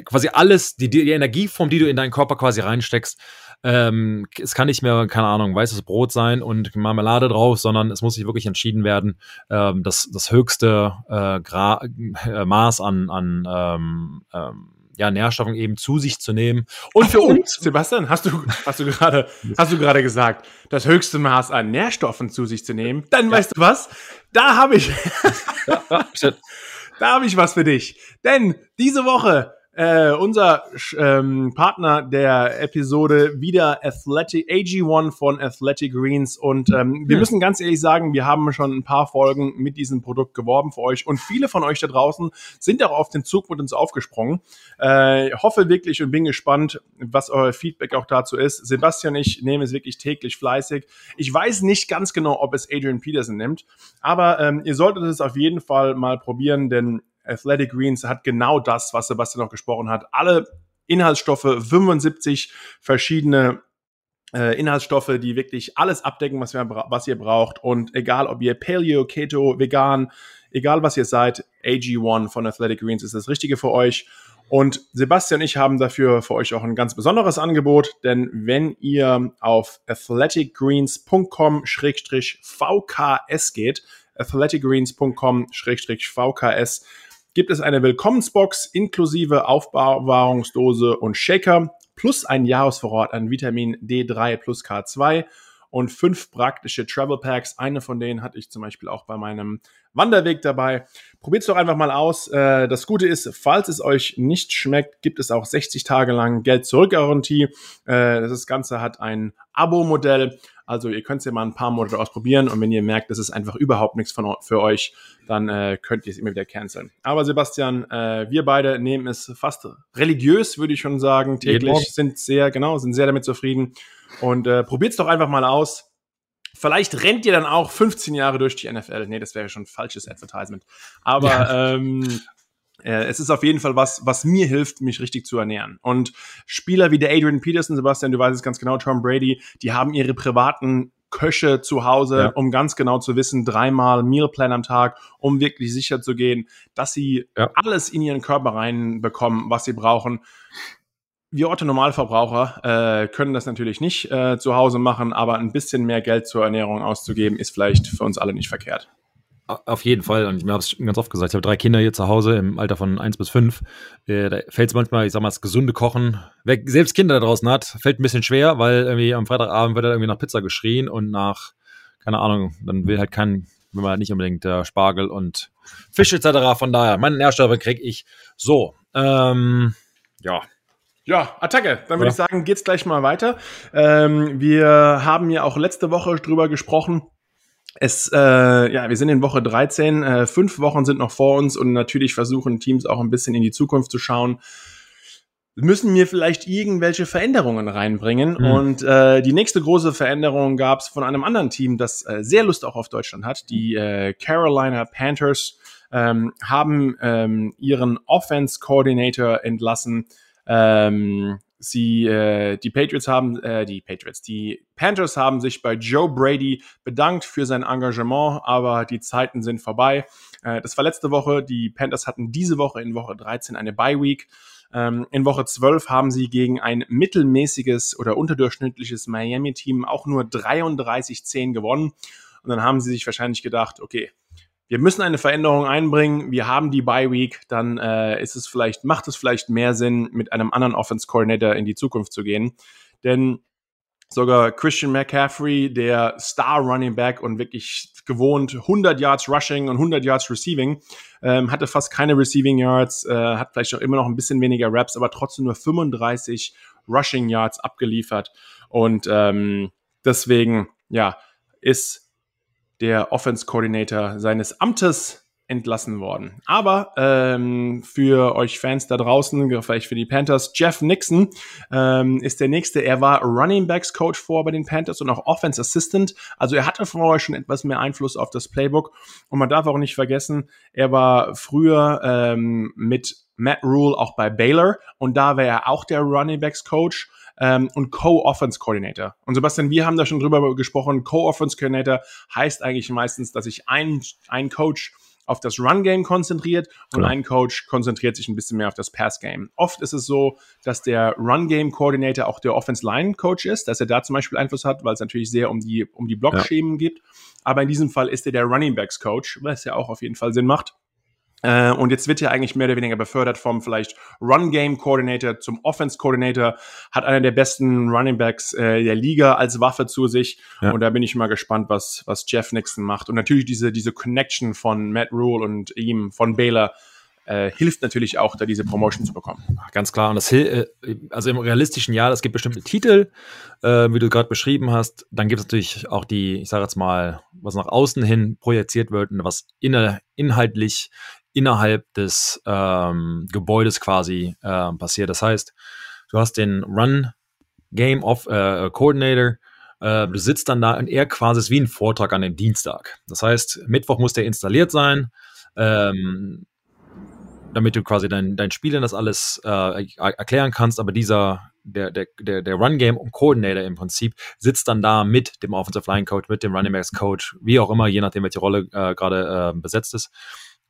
quasi alles, die, die Energieform, die du in deinen Körper quasi reinsteckst, ähm, es kann nicht mehr, keine Ahnung, weißes Brot sein und Marmelade drauf, sondern es muss sich wirklich entschieden werden, ähm, das, das höchste äh, Gra äh, Maß an, an ähm, ähm, ja, Nährstoffen eben zu sich zu nehmen. Und für uns, Sebastian, hast du, hast du gerade, hast du gerade gesagt, das höchste Maß an Nährstoffen zu sich zu nehmen? Dann ja. weißt du was? Da habe ich, da habe ich was für dich. Denn diese Woche äh, unser ähm, Partner der Episode wieder Athletic AG1 von Athletic Greens und ähm, wir hm. müssen ganz ehrlich sagen, wir haben schon ein paar Folgen mit diesem Produkt geworben für euch und viele von euch da draußen sind auch auf den Zug mit uns aufgesprungen. Äh, hoffe wirklich und bin gespannt, was euer Feedback auch dazu ist. Sebastian und ich nehmen es wirklich täglich fleißig. Ich weiß nicht ganz genau, ob es Adrian Peterson nimmt, aber ähm, ihr solltet es auf jeden Fall mal probieren, denn Athletic Greens hat genau das, was Sebastian noch gesprochen hat. Alle Inhaltsstoffe, 75 verschiedene äh, Inhaltsstoffe, die wirklich alles abdecken, was, wir, was ihr braucht. Und egal, ob ihr Paleo, Keto, Vegan, egal was ihr seid, AG1 von Athletic Greens ist das Richtige für euch. Und Sebastian und ich haben dafür für euch auch ein ganz besonderes Angebot, denn wenn ihr auf athleticgreens.com-vks geht, athleticgreens.com-vks, gibt es eine Willkommensbox inklusive Aufbewahrungsdose und Shaker plus ein Jahresvorrat an Vitamin D3 plus K2 und fünf praktische Travel Packs. Eine von denen hatte ich zum Beispiel auch bei meinem Wanderweg dabei. Probiert es doch einfach mal aus. Äh, das Gute ist, falls es euch nicht schmeckt, gibt es auch 60 Tage lang Geld zurück Garantie. Äh, das Ganze hat ein Abo-Modell. Also ihr könnt es ja mal ein paar Monate ausprobieren und wenn ihr merkt, das ist einfach überhaupt nichts von, für euch, dann äh, könnt ihr es immer wieder canceln. Aber Sebastian, äh, wir beide nehmen es fast religiös, würde ich schon sagen, täglich, sind sehr, genau, sind sehr damit zufrieden und äh, probiert es doch einfach mal aus. Vielleicht rennt ihr dann auch 15 Jahre durch die NFL. Nee, das wäre schon falsches Advertisement. Aber ja. ähm, äh, es ist auf jeden Fall was, was mir hilft, mich richtig zu ernähren. Und Spieler wie der Adrian Peterson, Sebastian, du weißt es ganz genau, Tom Brady, die haben ihre privaten Köche zu Hause, ja. um ganz genau zu wissen, dreimal Mealplan am Tag, um wirklich sicher zu gehen, dass sie ja. alles in ihren Körper reinbekommen, was sie brauchen. Wir Otto Normalverbraucher äh, können das natürlich nicht äh, zu Hause machen, aber ein bisschen mehr Geld zur Ernährung auszugeben, ist vielleicht für uns alle nicht verkehrt. Auf jeden Fall. Und ich habe es ganz oft gesagt, ich habe drei Kinder hier zu Hause im Alter von eins bis fünf. Äh, da fällt es manchmal, ich sag mal, das gesunde Kochen. Wer selbst Kinder da draußen hat, fällt ein bisschen schwer, weil irgendwie am Freitagabend wird er irgendwie nach Pizza geschrien und nach, keine Ahnung, dann will halt kein, will man halt nicht unbedingt äh, Spargel und Fisch etc. Von daher, meine Nährstoffe kriege ich so. Ähm, ja, ja, Attacke. Dann würde ja. ich sagen, geht's gleich mal weiter. Ähm, wir haben ja auch letzte Woche drüber gesprochen, es, äh, ja, wir sind in Woche 13, äh, fünf Wochen sind noch vor uns und natürlich versuchen Teams auch ein bisschen in die Zukunft zu schauen. Müssen wir vielleicht irgendwelche Veränderungen reinbringen? Mhm. Und äh, die nächste große Veränderung gab es von einem anderen Team, das äh, sehr Lust auch auf Deutschland hat. Die äh, Carolina Panthers ähm, haben ähm, ihren Offense Coordinator entlassen. Ähm, Sie, äh, die Patriots haben, äh, die Patriots, die Panthers haben sich bei Joe Brady bedankt für sein Engagement, aber die Zeiten sind vorbei. Äh, das war letzte Woche. Die Panthers hatten diese Woche in Woche 13 eine Bye Week. Ähm, in Woche 12 haben sie gegen ein mittelmäßiges oder unterdurchschnittliches Miami-Team auch nur 33-10 gewonnen. Und dann haben sie sich wahrscheinlich gedacht, okay, wir müssen eine Veränderung einbringen, wir haben die Bye Week, dann äh, ist es vielleicht, macht es vielleicht mehr Sinn, mit einem anderen Offense Coordinator in die Zukunft zu gehen. Denn sogar Christian McCaffrey, der Star Running Back und wirklich gewohnt 100 Yards Rushing und 100 Yards Receiving, ähm, hatte fast keine Receiving Yards, äh, hat vielleicht auch immer noch ein bisschen weniger Raps, aber trotzdem nur 35 Rushing Yards abgeliefert. Und ähm, deswegen, ja, ist der Offense Coordinator seines Amtes entlassen worden. Aber ähm, für euch Fans da draußen, vielleicht für die Panthers, Jeff Nixon ähm, ist der nächste. Er war Running Backs Coach vor bei den Panthers und auch Offense Assistant. Also er hatte vorher schon etwas mehr Einfluss auf das Playbook. Und man darf auch nicht vergessen, er war früher ähm, mit Matt Rule auch bei Baylor und da war er auch der Running Backs Coach ähm, und Co-Offense Coordinator. Und Sebastian, wir haben da schon drüber gesprochen. Co-Offense Coordinator heißt eigentlich meistens, dass ich einen, einen Coach auf das Run-Game konzentriert und genau. ein Coach konzentriert sich ein bisschen mehr auf das Pass-Game. Oft ist es so, dass der Run-Game-Coordinator auch der Offense-Line-Coach ist, dass er da zum Beispiel Einfluss hat, weil es natürlich sehr um die, um die Blockschemen ja. geht. Aber in diesem Fall ist er der Running-Backs-Coach, was ja auch auf jeden Fall Sinn macht. Äh, und jetzt wird er eigentlich mehr oder weniger befördert vom vielleicht Run-Game-Coordinator zum Offense-Coordinator, hat einer der besten Running Backs äh, der Liga als Waffe zu sich. Ja. Und da bin ich mal gespannt, was, was Jeff Nixon macht. Und natürlich diese, diese Connection von Matt Rule und ihm, von Baylor, äh, hilft natürlich auch, da diese Promotion zu bekommen. Ganz klar. Und das äh, also im realistischen Jahr, es gibt bestimmte Titel, äh, wie du gerade beschrieben hast. Dann gibt es natürlich auch die, ich sage jetzt mal, was nach außen hin projiziert wird und was inne, inhaltlich innerhalb des ähm, Gebäudes quasi äh, passiert. Das heißt, du hast den Run Game of äh, Coordinator, äh, du sitzt dann da und er quasi ist wie ein Vortrag an dem Dienstag. Das heißt, Mittwoch muss der installiert sein, ähm, damit du quasi dein, dein Spiel das alles äh, erklären kannst, aber dieser der, der, der, Run-Game Coordinator im Prinzip sitzt dann da mit dem Offensive Line Coach, mit dem Running Backs Coach, wie auch immer, je nachdem, welche Rolle äh, gerade äh, besetzt ist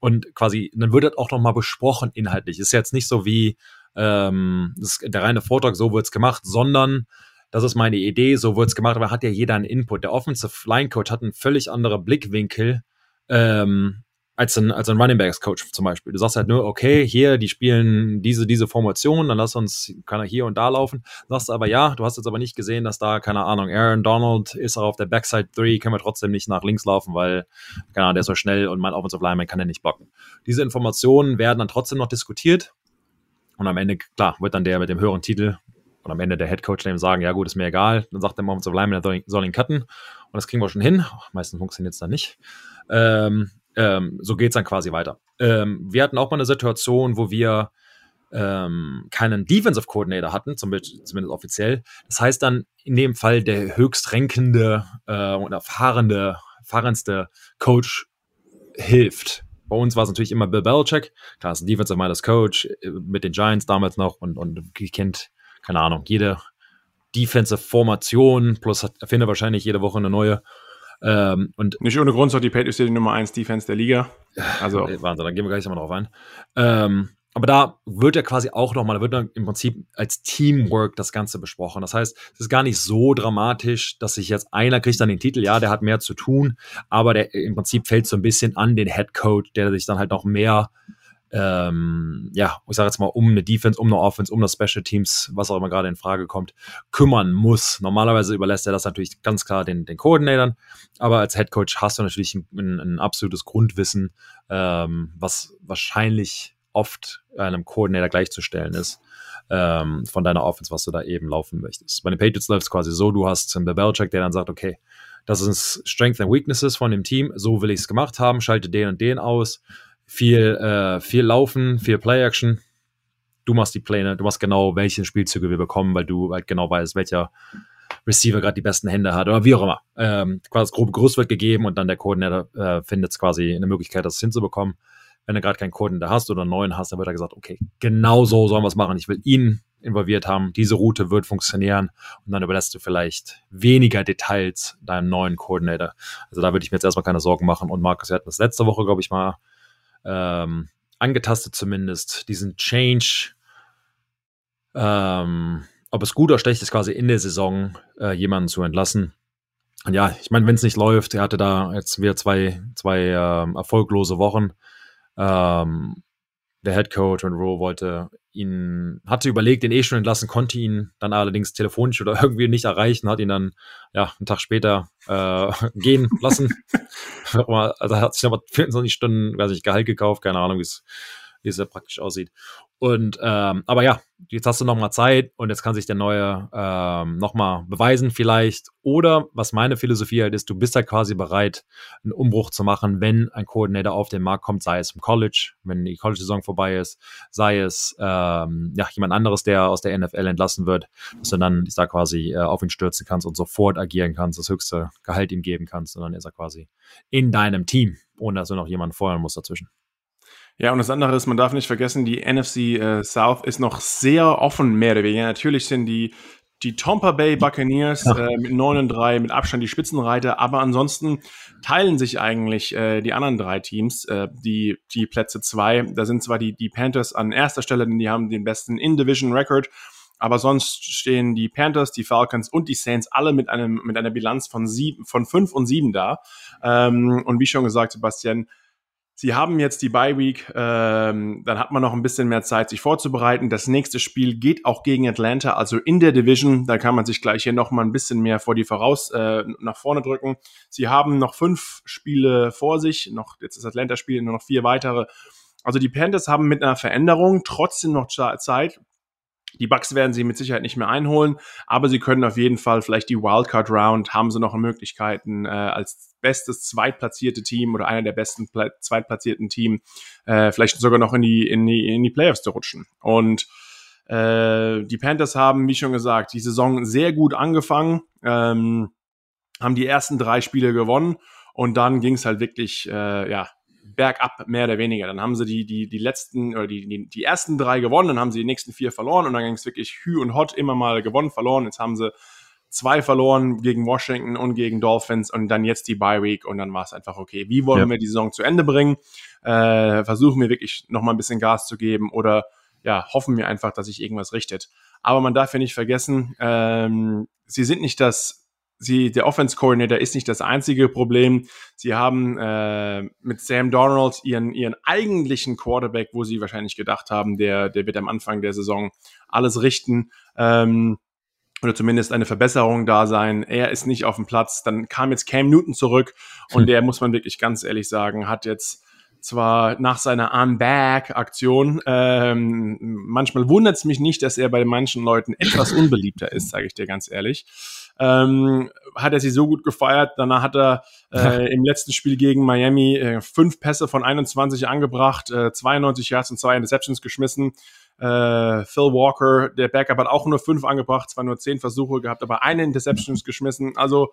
und quasi, dann wird das auch nochmal besprochen inhaltlich. Ist jetzt nicht so wie ähm, der reine Vortrag, so wird's gemacht, sondern das ist meine Idee, so wird's gemacht, aber hat ja jeder einen Input. Der Offensive Line Coach hat einen völlig anderen Blickwinkel ähm, als ein, als ein Running Backs Coach zum Beispiel. Du sagst halt nur, okay, hier, die spielen diese, diese Formation, dann lass uns, kann er hier und da laufen. Sagst aber, ja, du hast jetzt aber nicht gesehen, dass da, keine Ahnung, Aaron Donald ist auch auf der Backside 3, können wir trotzdem nicht nach links laufen, weil, keine Ahnung, der ist so schnell und mein Offensive Lineman kann ja nicht blocken. Diese Informationen werden dann trotzdem noch diskutiert und am Ende, klar, wird dann der mit dem höheren Titel und am Ende der Head Coach dem sagen, ja gut, ist mir egal. Dann sagt der Offensive Lineman, er soll ihn cutten und das kriegen wir schon hin. Meistens funktioniert es dann nicht. Ähm, ähm, so geht's dann quasi weiter. Ähm, wir hatten auch mal eine Situation, wo wir ähm, keinen Defensive Coordinator hatten, zumindest, zumindest offiziell. Das heißt dann in dem Fall der höchstränkende äh, und erfahrene, erfahrenste Coach hilft. Bei uns war es natürlich immer Bill Belichick. Klar, ist ein Defensive Minded Coach äh, mit den Giants damals noch und, und kennt, keine Ahnung, jede Defensive Formation plus hat, erfindet wahrscheinlich jede Woche eine neue. Ähm, und Nicht ohne Grund, so die Patriots die Nummer 1 Defense der Liga. Also. Wahnsinn, da gehen wir gleich nochmal drauf ein. Ähm, aber da wird ja quasi auch nochmal, da wird dann im Prinzip als Teamwork das Ganze besprochen. Das heißt, es ist gar nicht so dramatisch, dass sich jetzt einer kriegt dann den Titel, ja, der hat mehr zu tun, aber der im Prinzip fällt so ein bisschen an den Head Coach, der sich dann halt noch mehr ähm, ja, ich sage jetzt mal, um eine Defense, um eine Offense, um das Special Teams, was auch immer gerade in Frage kommt, kümmern muss. Normalerweise überlässt er das natürlich ganz klar den, den Coordinatoren, aber als Head Coach hast du natürlich ein, ein, absolutes Grundwissen, ähm, was wahrscheinlich oft einem Coordinator gleichzustellen ist. Ähm, von deiner Offense, was du da eben laufen möchtest. Bei den Patriots läuft es quasi so, du hast einen Belichick, der dann sagt, okay, das sind Strength and Weaknesses von dem Team, so will ich es gemacht haben, schalte den und den aus viel, äh, viel Laufen, viel Play-Action. Du machst die Pläne, du machst genau, welche Spielzüge wir bekommen, weil du halt genau weißt, welcher Receiver gerade die besten Hände hat oder wie auch immer. Ähm, quasi das grobe Gerüst wird gegeben und dann der Koordinator äh, findet quasi eine Möglichkeit, das hinzubekommen. Wenn du gerade keinen Koordinator hast oder einen neuen hast, dann wird er gesagt, okay, genau so sollen wir es machen. Ich will ihn involviert haben. Diese Route wird funktionieren und dann überlässt du vielleicht weniger Details deinem neuen Koordinator. Also da würde ich mir jetzt erstmal keine Sorgen machen. Und Markus, wir hatten das letzte Woche, glaube ich, mal ähm, angetastet zumindest, diesen Change, ähm, ob es gut oder schlecht ist, quasi in der Saison äh, jemanden zu entlassen. Und ja, ich meine, wenn es nicht läuft, er hatte da jetzt wieder zwei, zwei ähm, erfolglose Wochen. Ähm, der Head Coach und Rowe wollte ihn, hatte überlegt, den eh schon entlassen, konnte ihn dann allerdings telefonisch oder irgendwie nicht erreichen, hat ihn dann ja einen Tag später äh, gehen lassen. also hat sich aber 24 Stunden, weiß ich, Gehalt gekauft, keine Ahnung, wie es wie es ja praktisch aussieht. Und ähm, aber ja, jetzt hast du noch mal Zeit und jetzt kann sich der neue ähm, noch mal beweisen vielleicht. Oder was meine Philosophie halt ist, du bist halt quasi bereit, einen Umbruch zu machen, wenn ein Koordinator auf den Markt kommt, sei es im College, wenn die College-Saison vorbei ist, sei es ähm, ja jemand anderes, der aus der NFL entlassen wird, dass du dann da quasi äh, auf ihn stürzen kannst und sofort agieren kannst, das höchste Gehalt ihm geben kannst und dann ist er quasi in deinem Team, ohne dass du noch jemanden feuern musst dazwischen. Ja, und das andere ist, man darf nicht vergessen, die NFC äh, South ist noch sehr offen, mehr oder weniger. Natürlich sind die die Tampa Bay Buccaneers äh, mit 9 und 3 mit Abstand die Spitzenreiter, aber ansonsten teilen sich eigentlich äh, die anderen drei Teams äh, die, die Plätze zwei. Da sind zwar die, die Panthers an erster Stelle, denn die haben den besten In-Division-Record, aber sonst stehen die Panthers, die Falcons und die Saints alle mit einem mit einer Bilanz von sieben, von fünf und sieben da. Ähm, und wie schon gesagt, Sebastian, Sie haben jetzt die Bye Week, ähm, dann hat man noch ein bisschen mehr Zeit, sich vorzubereiten. Das nächste Spiel geht auch gegen Atlanta, also in der Division. Da kann man sich gleich hier noch mal ein bisschen mehr vor die voraus äh, nach vorne drücken. Sie haben noch fünf Spiele vor sich, noch jetzt das Atlanta-Spiel, nur noch vier weitere. Also die Panthers haben mit einer Veränderung trotzdem noch Zeit, die Bucks werden sie mit Sicherheit nicht mehr einholen, aber sie können auf jeden Fall vielleicht die Wildcard Round haben sie noch Möglichkeiten äh, als bestes zweitplatzierte Team oder einer der besten Pla zweitplatzierten Team äh, vielleicht sogar noch in die in die in die Playoffs zu rutschen. Und äh, die Panthers haben, wie schon gesagt, die Saison sehr gut angefangen, ähm, haben die ersten drei Spiele gewonnen und dann ging es halt wirklich äh, ja bergab, mehr oder weniger. Dann haben sie die, die, die letzten oder die, die, die ersten drei gewonnen, dann haben sie die nächsten vier verloren und dann ging es wirklich hü und hot immer mal gewonnen, verloren. Jetzt haben sie zwei verloren gegen Washington und gegen Dolphins und dann jetzt die Bye Week und dann war es einfach okay. Wie wollen ja. wir die Saison zu Ende bringen? Äh, versuchen wir wirklich noch mal ein bisschen Gas zu geben oder ja, hoffen wir einfach, dass sich irgendwas richtet. Aber man darf ja nicht vergessen, ähm, sie sind nicht das sie, der Offense Coordinator ist nicht das einzige Problem. Sie haben äh, mit Sam Donald ihren, ihren eigentlichen Quarterback, wo sie wahrscheinlich gedacht haben, der, der wird am Anfang der Saison alles richten. Ähm, oder zumindest eine Verbesserung da sein. Er ist nicht auf dem Platz. Dann kam jetzt Cam Newton zurück und hm. der, muss man wirklich ganz ehrlich sagen, hat jetzt zwar nach seiner I'm-Back-Aktion, ähm, manchmal wundert es mich nicht, dass er bei manchen Leuten etwas unbeliebter ist, sage ich dir ganz ehrlich ähm, hat er sie so gut gefeiert. Danach hat er äh, im letzten Spiel gegen Miami äh, fünf Pässe von 21 angebracht, äh, 92 Yards und zwei Interceptions geschmissen. Äh, Phil Walker, der Backup, hat auch nur fünf angebracht, zwar nur zehn Versuche gehabt, aber eine Interceptions geschmissen. Also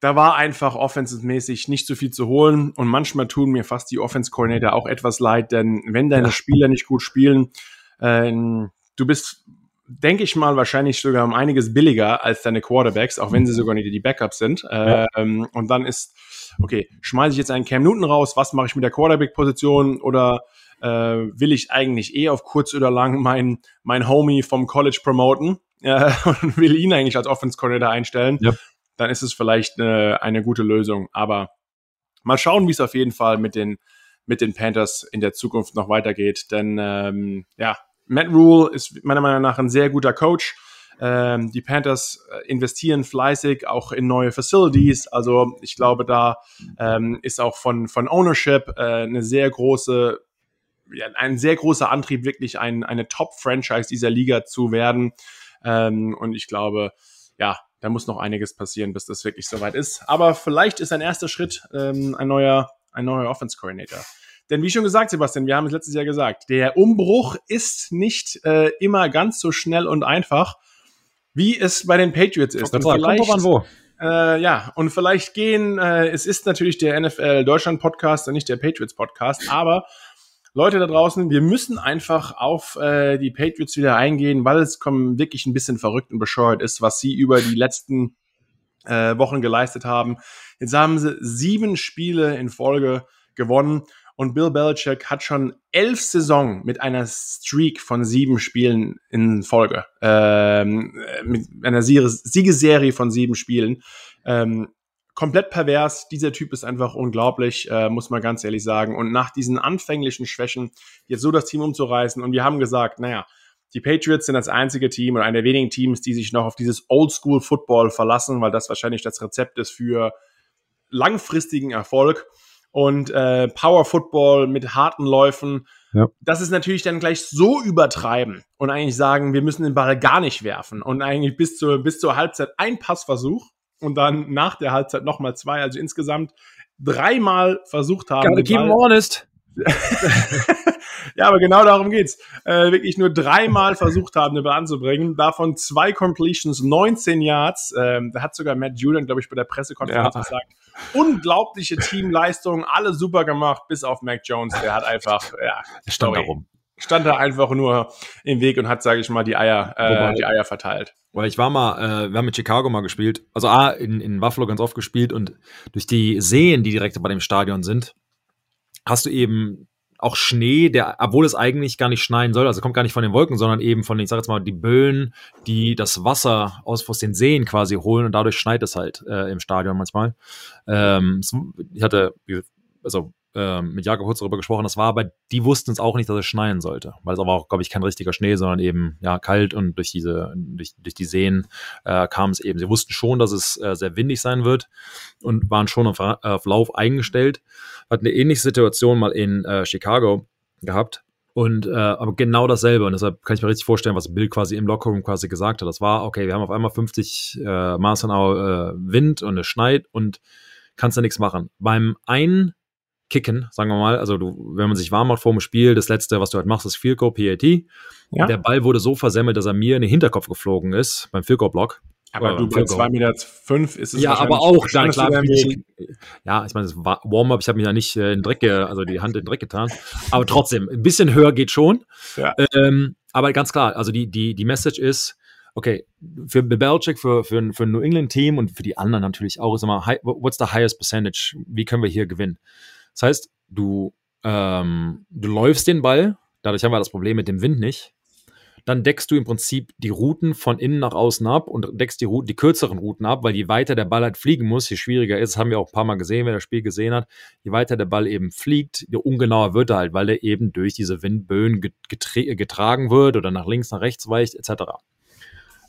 da war einfach offensivmäßig nicht so viel zu holen und manchmal tun mir fast die Offense Coordinator auch etwas leid, denn wenn deine Spieler nicht gut spielen, äh, du bist denke ich mal, wahrscheinlich sogar um einiges billiger als deine Quarterbacks, auch wenn sie sogar nicht die Backups sind. Ja. Ähm, und dann ist, okay, schmeiße ich jetzt einen Cam Newton raus, was mache ich mit der Quarterback-Position oder äh, will ich eigentlich eh auf kurz oder lang mein, mein Homie vom College promoten äh, und will ihn eigentlich als Offense-Coordinator einstellen, ja. dann ist es vielleicht eine, eine gute Lösung. Aber mal schauen, wie es auf jeden Fall mit den mit den Panthers in der Zukunft noch weitergeht. Denn ähm, ja, Matt Rule ist meiner Meinung nach ein sehr guter Coach. Ähm, die Panthers äh, investieren fleißig auch in neue Facilities. Also ich glaube, da ähm, ist auch von, von Ownership äh, eine sehr große, ja, ein sehr großer Antrieb, wirklich ein, eine Top-Franchise dieser Liga zu werden. Ähm, und ich glaube, ja, da muss noch einiges passieren, bis das wirklich soweit ist. Aber vielleicht ist ein erster Schritt ähm, ein neuer, ein neuer Offense Coordinator. Denn wie schon gesagt, Sebastian, wir haben es letztes Jahr gesagt, der Umbruch ist nicht äh, immer ganz so schnell und einfach, wie es bei den Patriots ist. Und vielleicht, kommt wo. Äh, ja, und vielleicht gehen, äh, es ist natürlich der NFL Deutschland Podcast und nicht der Patriots Podcast, aber Leute da draußen, wir müssen einfach auf äh, die Patriots wieder eingehen, weil es kommen wirklich ein bisschen verrückt und bescheuert ist, was sie über die letzten äh, Wochen geleistet haben. Jetzt haben sie sieben Spiele in Folge gewonnen und Bill Belichick hat schon elf Saison mit einer Streak von sieben Spielen in Folge, ähm, mit einer Siegeserie von sieben Spielen. Ähm, komplett pervers. Dieser Typ ist einfach unglaublich, äh, muss man ganz ehrlich sagen. Und nach diesen anfänglichen Schwächen jetzt so das Team umzureißen. Und wir haben gesagt, naja, die Patriots sind das einzige Team oder einer der wenigen Teams, die sich noch auf dieses Oldschool Football verlassen, weil das wahrscheinlich das Rezept ist für langfristigen Erfolg und äh, Power Football mit harten Läufen. Ja. Das ist natürlich dann gleich so übertreiben und eigentlich sagen, wir müssen den Ball gar nicht werfen und eigentlich bis zur, bis zur Halbzeit ein Passversuch und dann nach der Halbzeit nochmal zwei, also insgesamt dreimal versucht haben. Gotta keep honest. Ja, aber genau darum geht's. Äh, wirklich nur dreimal versucht haben, den Ball anzubringen. Davon zwei Completions, 19 Yards. Ähm, da hat sogar Matt Julian, glaube ich, bei der Pressekonferenz ja. gesagt, unglaubliche Teamleistung, alle super gemacht, bis auf Mac Jones, der hat einfach, ja, stand darum. stand da einfach nur im Weg und hat, sage ich mal, die Eier, äh, die Eier verteilt. Weil ich war mal, äh, wir haben mit Chicago mal gespielt, also A, in, in Buffalo ganz oft gespielt und durch die Seen, die direkt bei dem Stadion sind, hast du eben auch Schnee, der, obwohl es eigentlich gar nicht schneien soll, also kommt gar nicht von den Wolken, sondern eben von, ich sag jetzt mal, die Böen, die das Wasser aus, aus den Seen quasi holen und dadurch schneit es halt äh, im Stadion manchmal. Ähm, ich hatte, also ähm, mit Jakob kurz darüber gesprochen, das war aber, die wussten es auch nicht, dass es schneien sollte, weil es aber auch, glaube ich, kein richtiger Schnee, sondern eben ja kalt und durch diese, durch, durch die Seen äh, kam es eben. Sie wussten schon, dass es äh, sehr windig sein wird und waren schon auf, auf Lauf eingestellt. Hatten eine ähnliche Situation mal in äh, Chicago gehabt. Und äh, aber genau dasselbe. Und deshalb kann ich mir richtig vorstellen, was Bill quasi im Lockerroom quasi gesagt hat. Das war, okay, wir haben auf einmal 50 äh, Maß an äh, Wind und es schneit und kannst da nichts machen. Beim einen Kicken, sagen wir mal. Also du, wenn man sich warm macht vor dem Spiel, das letzte, was du halt machst, ist Field Goal PAT. Ja. Der Ball wurde so versemmelt, dass er mir in den Hinterkopf geflogen ist beim Field Goal Block. Aber du bei 2,5 Meter fünf ist es Ja, aber auch dann klar. ja, ich meine, das war Warm-up, ich habe mich ja nicht äh, in Dreck, also die Hand in den Dreck getan. Aber trotzdem, ein bisschen höher geht schon. Ja. Ähm, aber ganz klar, also die, die, die Message ist, okay, für Belichick, für, für, für ein New England-Team und für die anderen natürlich auch, ist immer, what's the highest percentage? Wie können wir hier gewinnen? Das heißt, du, ähm, du läufst den Ball, dadurch haben wir das Problem mit dem Wind nicht. Dann deckst du im Prinzip die Routen von innen nach außen ab und deckst die Routen, die kürzeren Routen ab, weil je weiter der Ball halt fliegen muss, je schwieriger ist, haben wir auch ein paar Mal gesehen, wer das Spiel gesehen hat, je weiter der Ball eben fliegt, je ungenauer wird er halt, weil er eben durch diese Windböen getragen wird oder nach links, nach rechts weicht, etc.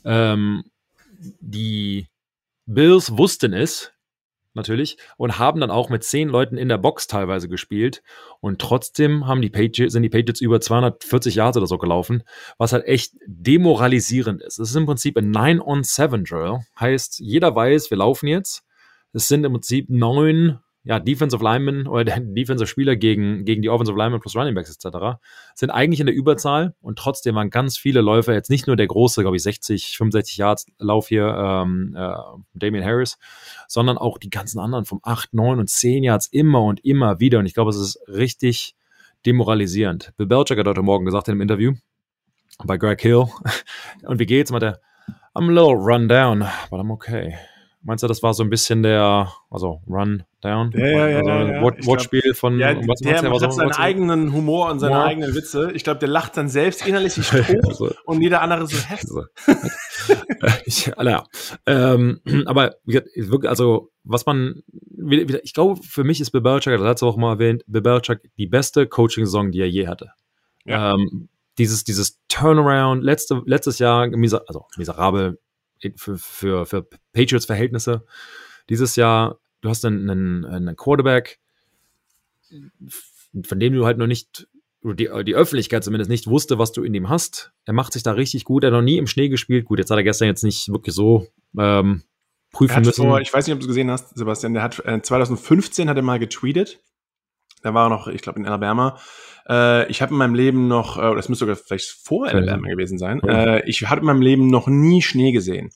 Ähm, die Bills wussten es, natürlich, und haben dann auch mit zehn Leuten in der Box teilweise gespielt. Und trotzdem haben die Patriots, sind die Patriots über 240 Yards oder so gelaufen, was halt echt demoralisierend ist. Es ist im Prinzip ein 9-on-7-Drill. Heißt, jeder weiß, wir laufen jetzt. Es sind im Prinzip neun ja, Defensive Linemen oder Defensive Spieler gegen, gegen die Offensive Linemen plus Running Backs etc. sind eigentlich in der Überzahl und trotzdem waren ganz viele Läufer, jetzt nicht nur der große, glaube ich, 60, 65 Yards Lauf hier, ähm, äh, Damian Harris, sondern auch die ganzen anderen vom 8, 9 und 10 Yards immer und immer wieder. Und ich glaube, es ist richtig demoralisierend. Bill Belichick hat heute Morgen gesagt in einem Interview bei Greg Hill. Und wie geht's? Meint er, I'm a little run down, but I'm okay. Meinst du, das war so ein bisschen der, also Run Down? Ja, ja, ja. Also ja, Wortspiel von. Ja, was der der hat seinen eigenen Humor und seine Humor. eigenen Witze. Ich glaube, der lacht dann selbst innerlich also, und jeder andere so hä? Also, ja. Ähm, aber also was man, ich glaube, für mich ist Bill Belichick, das hat es auch mal erwähnt, Bill Belichick die beste Coaching-Saison, die er je hatte. Ja. Ähm, dieses, dieses Turnaround, letzte, letztes Jahr, miser, also miserabel, für, für, für Patriots-Verhältnisse. Dieses Jahr, du hast einen, einen, einen Quarterback, von dem du halt noch nicht, die, die Öffentlichkeit zumindest nicht wusste, was du in ihm hast. Er macht sich da richtig gut. Er hat noch nie im Schnee gespielt. Gut, jetzt hat er gestern jetzt nicht wirklich so ähm, prüfen müssen. Vor, ich weiß nicht, ob du es gesehen hast, Sebastian. Der hat äh, 2015 hat er mal getweetet. Da war er noch, ich glaube, in Alabama. Äh, ich habe in meinem Leben noch, äh, das müsste sogar vielleicht vor Alabama gewesen sein, äh, ich hatte in meinem Leben noch nie Schnee gesehen.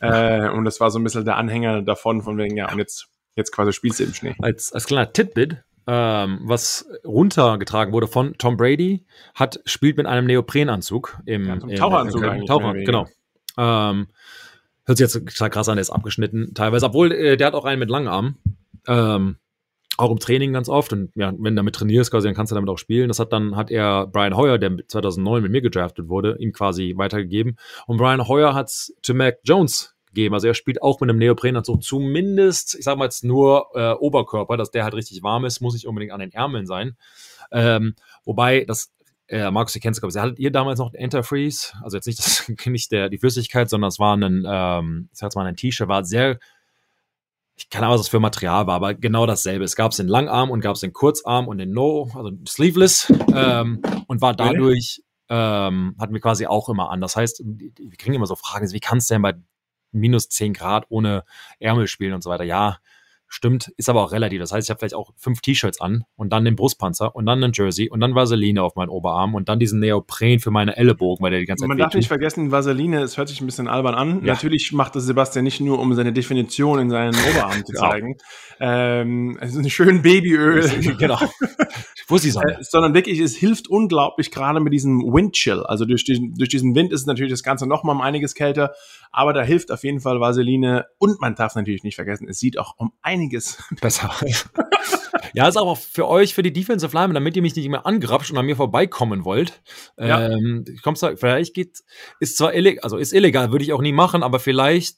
Äh, und das war so ein bisschen der Anhänger davon, von wegen, ja, und jetzt, jetzt quasi spielst du im Schnee. Als, als kleiner Titbit, ähm, was runtergetragen wurde von Tom Brady, hat, spielt mit einem Neoprenanzug im, ja, im Taucheranzug im, im, Taucher, genau. Ähm, hört sich jetzt total krass an, der ist abgeschnitten teilweise, obwohl äh, der hat auch einen mit langen Armen. Ähm, auch im Training ganz oft. Und ja, wenn du damit trainierst, quasi, dann kannst du damit auch spielen. Das hat dann, hat er Brian Hoyer, der 2009 mit mir gedraftet wurde, ihm quasi weitergegeben. Und Brian Hoyer hat es zu Mac Jones gegeben. Also er spielt auch mit einem Neoprenanzug, zumindest, ich sag mal jetzt nur äh, Oberkörper, dass der halt richtig warm ist, muss nicht unbedingt an den Ärmeln sein. Ähm, wobei das äh, Markus, ihr kennt es, glaube ich, hattet ihr damals noch Enterfreeze? Also jetzt nicht, das, nicht der, die Flüssigkeit, sondern es war ein, ähm, ich sag's mal, ein T-Shirt, war sehr ich keine Ahnung, was das für Material war, aber genau dasselbe. Es gab es in Langarm und gab es in Kurzarm und in No, also Sleeveless ähm, und war dadurch, ähm, hatten wir quasi auch immer an. Das heißt, wir kriegen immer so Fragen, wie kannst du denn bei minus 10 Grad ohne Ärmel spielen und so weiter? Ja, Stimmt, ist aber auch relativ. Das heißt, ich habe vielleicht auch fünf T-Shirts an und dann den Brustpanzer und dann ein Jersey und dann Vaseline auf meinen Oberarm und dann diesen Neopren für meine Ellenbogen, weil der die ganze Zeit Man darf nicht vergessen, Vaseline, es hört sich ein bisschen albern an. Ja. Natürlich macht das Sebastian nicht nur, um seine Definition in seinen Oberarm zu genau. zeigen. Ähm, also ein schön Babyöl. genau. Wo ist die Sonne? Äh, sondern wirklich, es hilft unglaublich, gerade mit diesem Windchill. Also durch diesen, durch diesen Wind ist natürlich das Ganze noch mal um einiges kälter, aber da hilft auf jeden Fall Vaseline und man darf natürlich nicht vergessen, es sieht auch um einiges besser ja, ist auch für euch, für die Defensive Line, damit ihr mich nicht mehr angrapscht und an mir vorbeikommen wollt. Ja. Ähm, kommst du, vielleicht geht, ist zwar illegal, also ist illegal, würde ich auch nie machen, aber vielleicht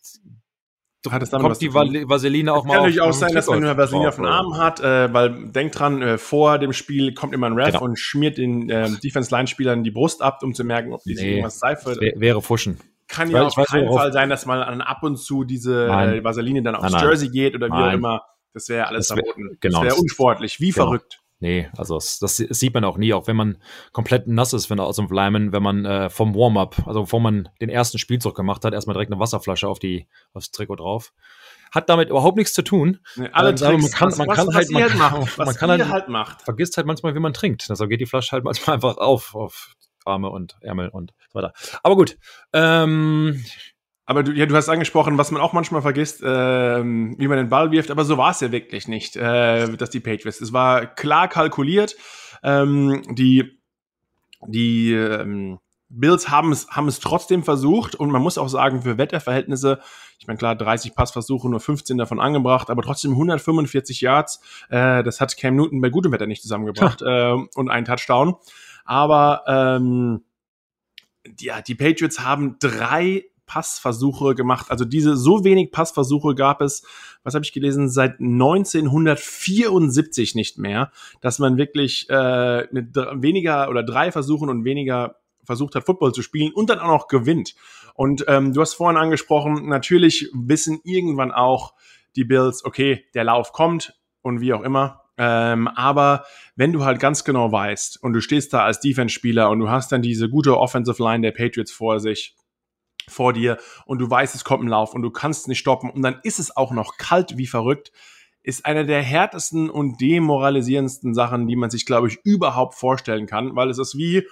damit Kommt die Vaseline auch mal Kann natürlich auch sein, dass du eine Vaseline auf dem Arm hat, äh, weil denk dran, äh, vor dem Spiel kommt immer ein Ref genau. und schmiert den äh, Defense-Line-Spielern die Brust ab, um zu merken, ob die nee, irgendwas Seife. Wäre Fuschen kann ja auf keinen Fall sein, dass mal ab und zu diese nein. Vaseline dann aufs nein, nein. Jersey geht oder wie auch immer. Das wäre alles das wär, verboten. Genau. Das wäre unsportlich, wie genau. verrückt. Nee, also das, das, sieht man auch nie, auch wenn man komplett nass ist, wenn er aus dem Lineman, wenn man äh, vom Warm-up, also bevor man den ersten Spielzug gemacht hat, erstmal direkt eine Wasserflasche auf die, aufs Trikot drauf. Hat damit überhaupt nichts zu tun. Nee, alle ähm, Tricks, man kann, man was, kann halt, man, macht, man kann halt, halt macht. vergisst halt manchmal, wie man trinkt. Deshalb geht die Flasche halt manchmal einfach auf, auf Arme und Ärmel und so weiter. Aber gut. Ähm, aber du, ja, du hast angesprochen, was man auch manchmal vergisst, ähm, wie man den Ball wirft, aber so war es ja wirklich nicht, äh, dass die Patriots. Es war klar kalkuliert. Ähm, die die ähm, Bills haben es, haben es trotzdem versucht und man muss auch sagen, für Wetterverhältnisse, ich meine klar, 30 Passversuche, nur 15 davon angebracht, aber trotzdem 145 Yards, äh, das hat Cam Newton bei gutem Wetter nicht zusammengebracht äh, und einen Touchdown. Aber ähm, ja, die Patriots haben drei Passversuche gemacht. Also diese so wenig Passversuche gab es, was habe ich gelesen, seit 1974 nicht mehr, dass man wirklich äh, mit weniger oder drei Versuchen und weniger versucht hat, Football zu spielen und dann auch noch gewinnt. Und ähm, du hast vorhin angesprochen, natürlich wissen irgendwann auch die Bills, okay, der Lauf kommt und wie auch immer. Ähm, aber wenn du halt ganz genau weißt und du stehst da als Defense-Spieler und du hast dann diese gute Offensive Line der Patriots vor sich, vor dir und du weißt, es kommt ein Lauf und du kannst nicht stoppen und dann ist es auch noch kalt wie verrückt, ist eine der härtesten und demoralisierendsten Sachen, die man sich, glaube ich, überhaupt vorstellen kann, weil es ist wie,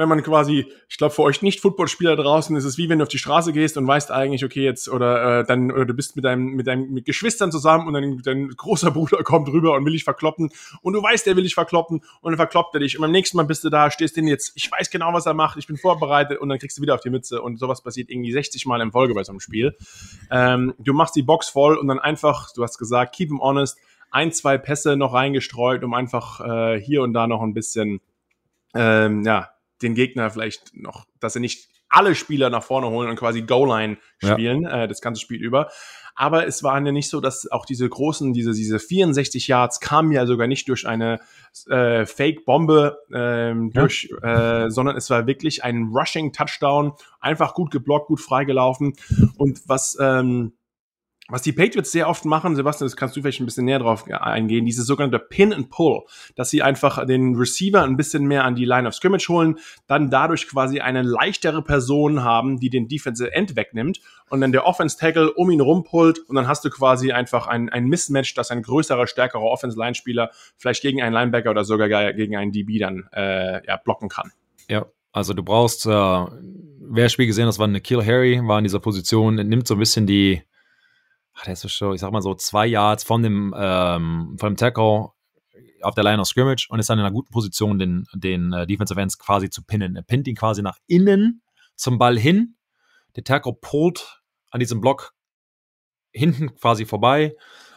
wenn man quasi, ich glaube, für euch nicht Footballspieler draußen ist es wie wenn du auf die Straße gehst und weißt eigentlich, okay, jetzt oder äh, dann oder du bist mit deinem mit deinen mit Geschwistern zusammen und dann dein großer Bruder kommt rüber und will dich verkloppen und du weißt, der will dich verkloppen und dann verkloppt er dich und beim nächsten Mal bist du da, stehst den jetzt, ich weiß genau, was er macht, ich bin vorbereitet und dann kriegst du wieder auf die Mütze und sowas passiert irgendwie 60 Mal in Folge bei so einem Spiel. Ähm, du machst die Box voll und dann einfach, du hast gesagt, keep him honest, ein, zwei Pässe noch reingestreut, um einfach äh, hier und da noch ein bisschen ähm, ja, den Gegner vielleicht noch, dass sie nicht alle Spieler nach vorne holen und quasi Goal-Line spielen, ja. äh, das ganze Spiel über. Aber es war ja nicht so, dass auch diese großen, diese, diese 64 Yards kamen ja sogar nicht durch eine äh, Fake-Bombe, ähm, ja. durch, äh, sondern es war wirklich ein Rushing-Touchdown, einfach gut geblockt, gut freigelaufen. Und was ähm, was die Patriots sehr oft machen, Sebastian, das kannst du vielleicht ein bisschen näher drauf eingehen, dieses sogenannte Pin and Pull, dass sie einfach den Receiver ein bisschen mehr an die Line of Scrimmage holen, dann dadurch quasi eine leichtere Person haben, die den Defensive End wegnimmt und dann der Offense Tackle um ihn rumpullt und dann hast du quasi einfach ein, ein Mismatch, dass ein größerer, stärkerer Offense Line Spieler vielleicht gegen einen Linebacker oder sogar gegen einen DB dann äh, ja, blocken kann. Ja, also du brauchst, äh, wer Spiel gesehen das war eine Kill Harry, war in dieser Position, nimmt so ein bisschen die ach, der ist so schon, ich sag mal so zwei Yards von dem, ähm, von dem Tackle auf der Line of Scrimmage und ist dann in einer guten Position, den, den äh, Defensive Ends quasi zu pinnen. Er pinnt ihn quasi nach innen zum Ball hin. Der Tackle pullt an diesem Block hinten quasi vorbei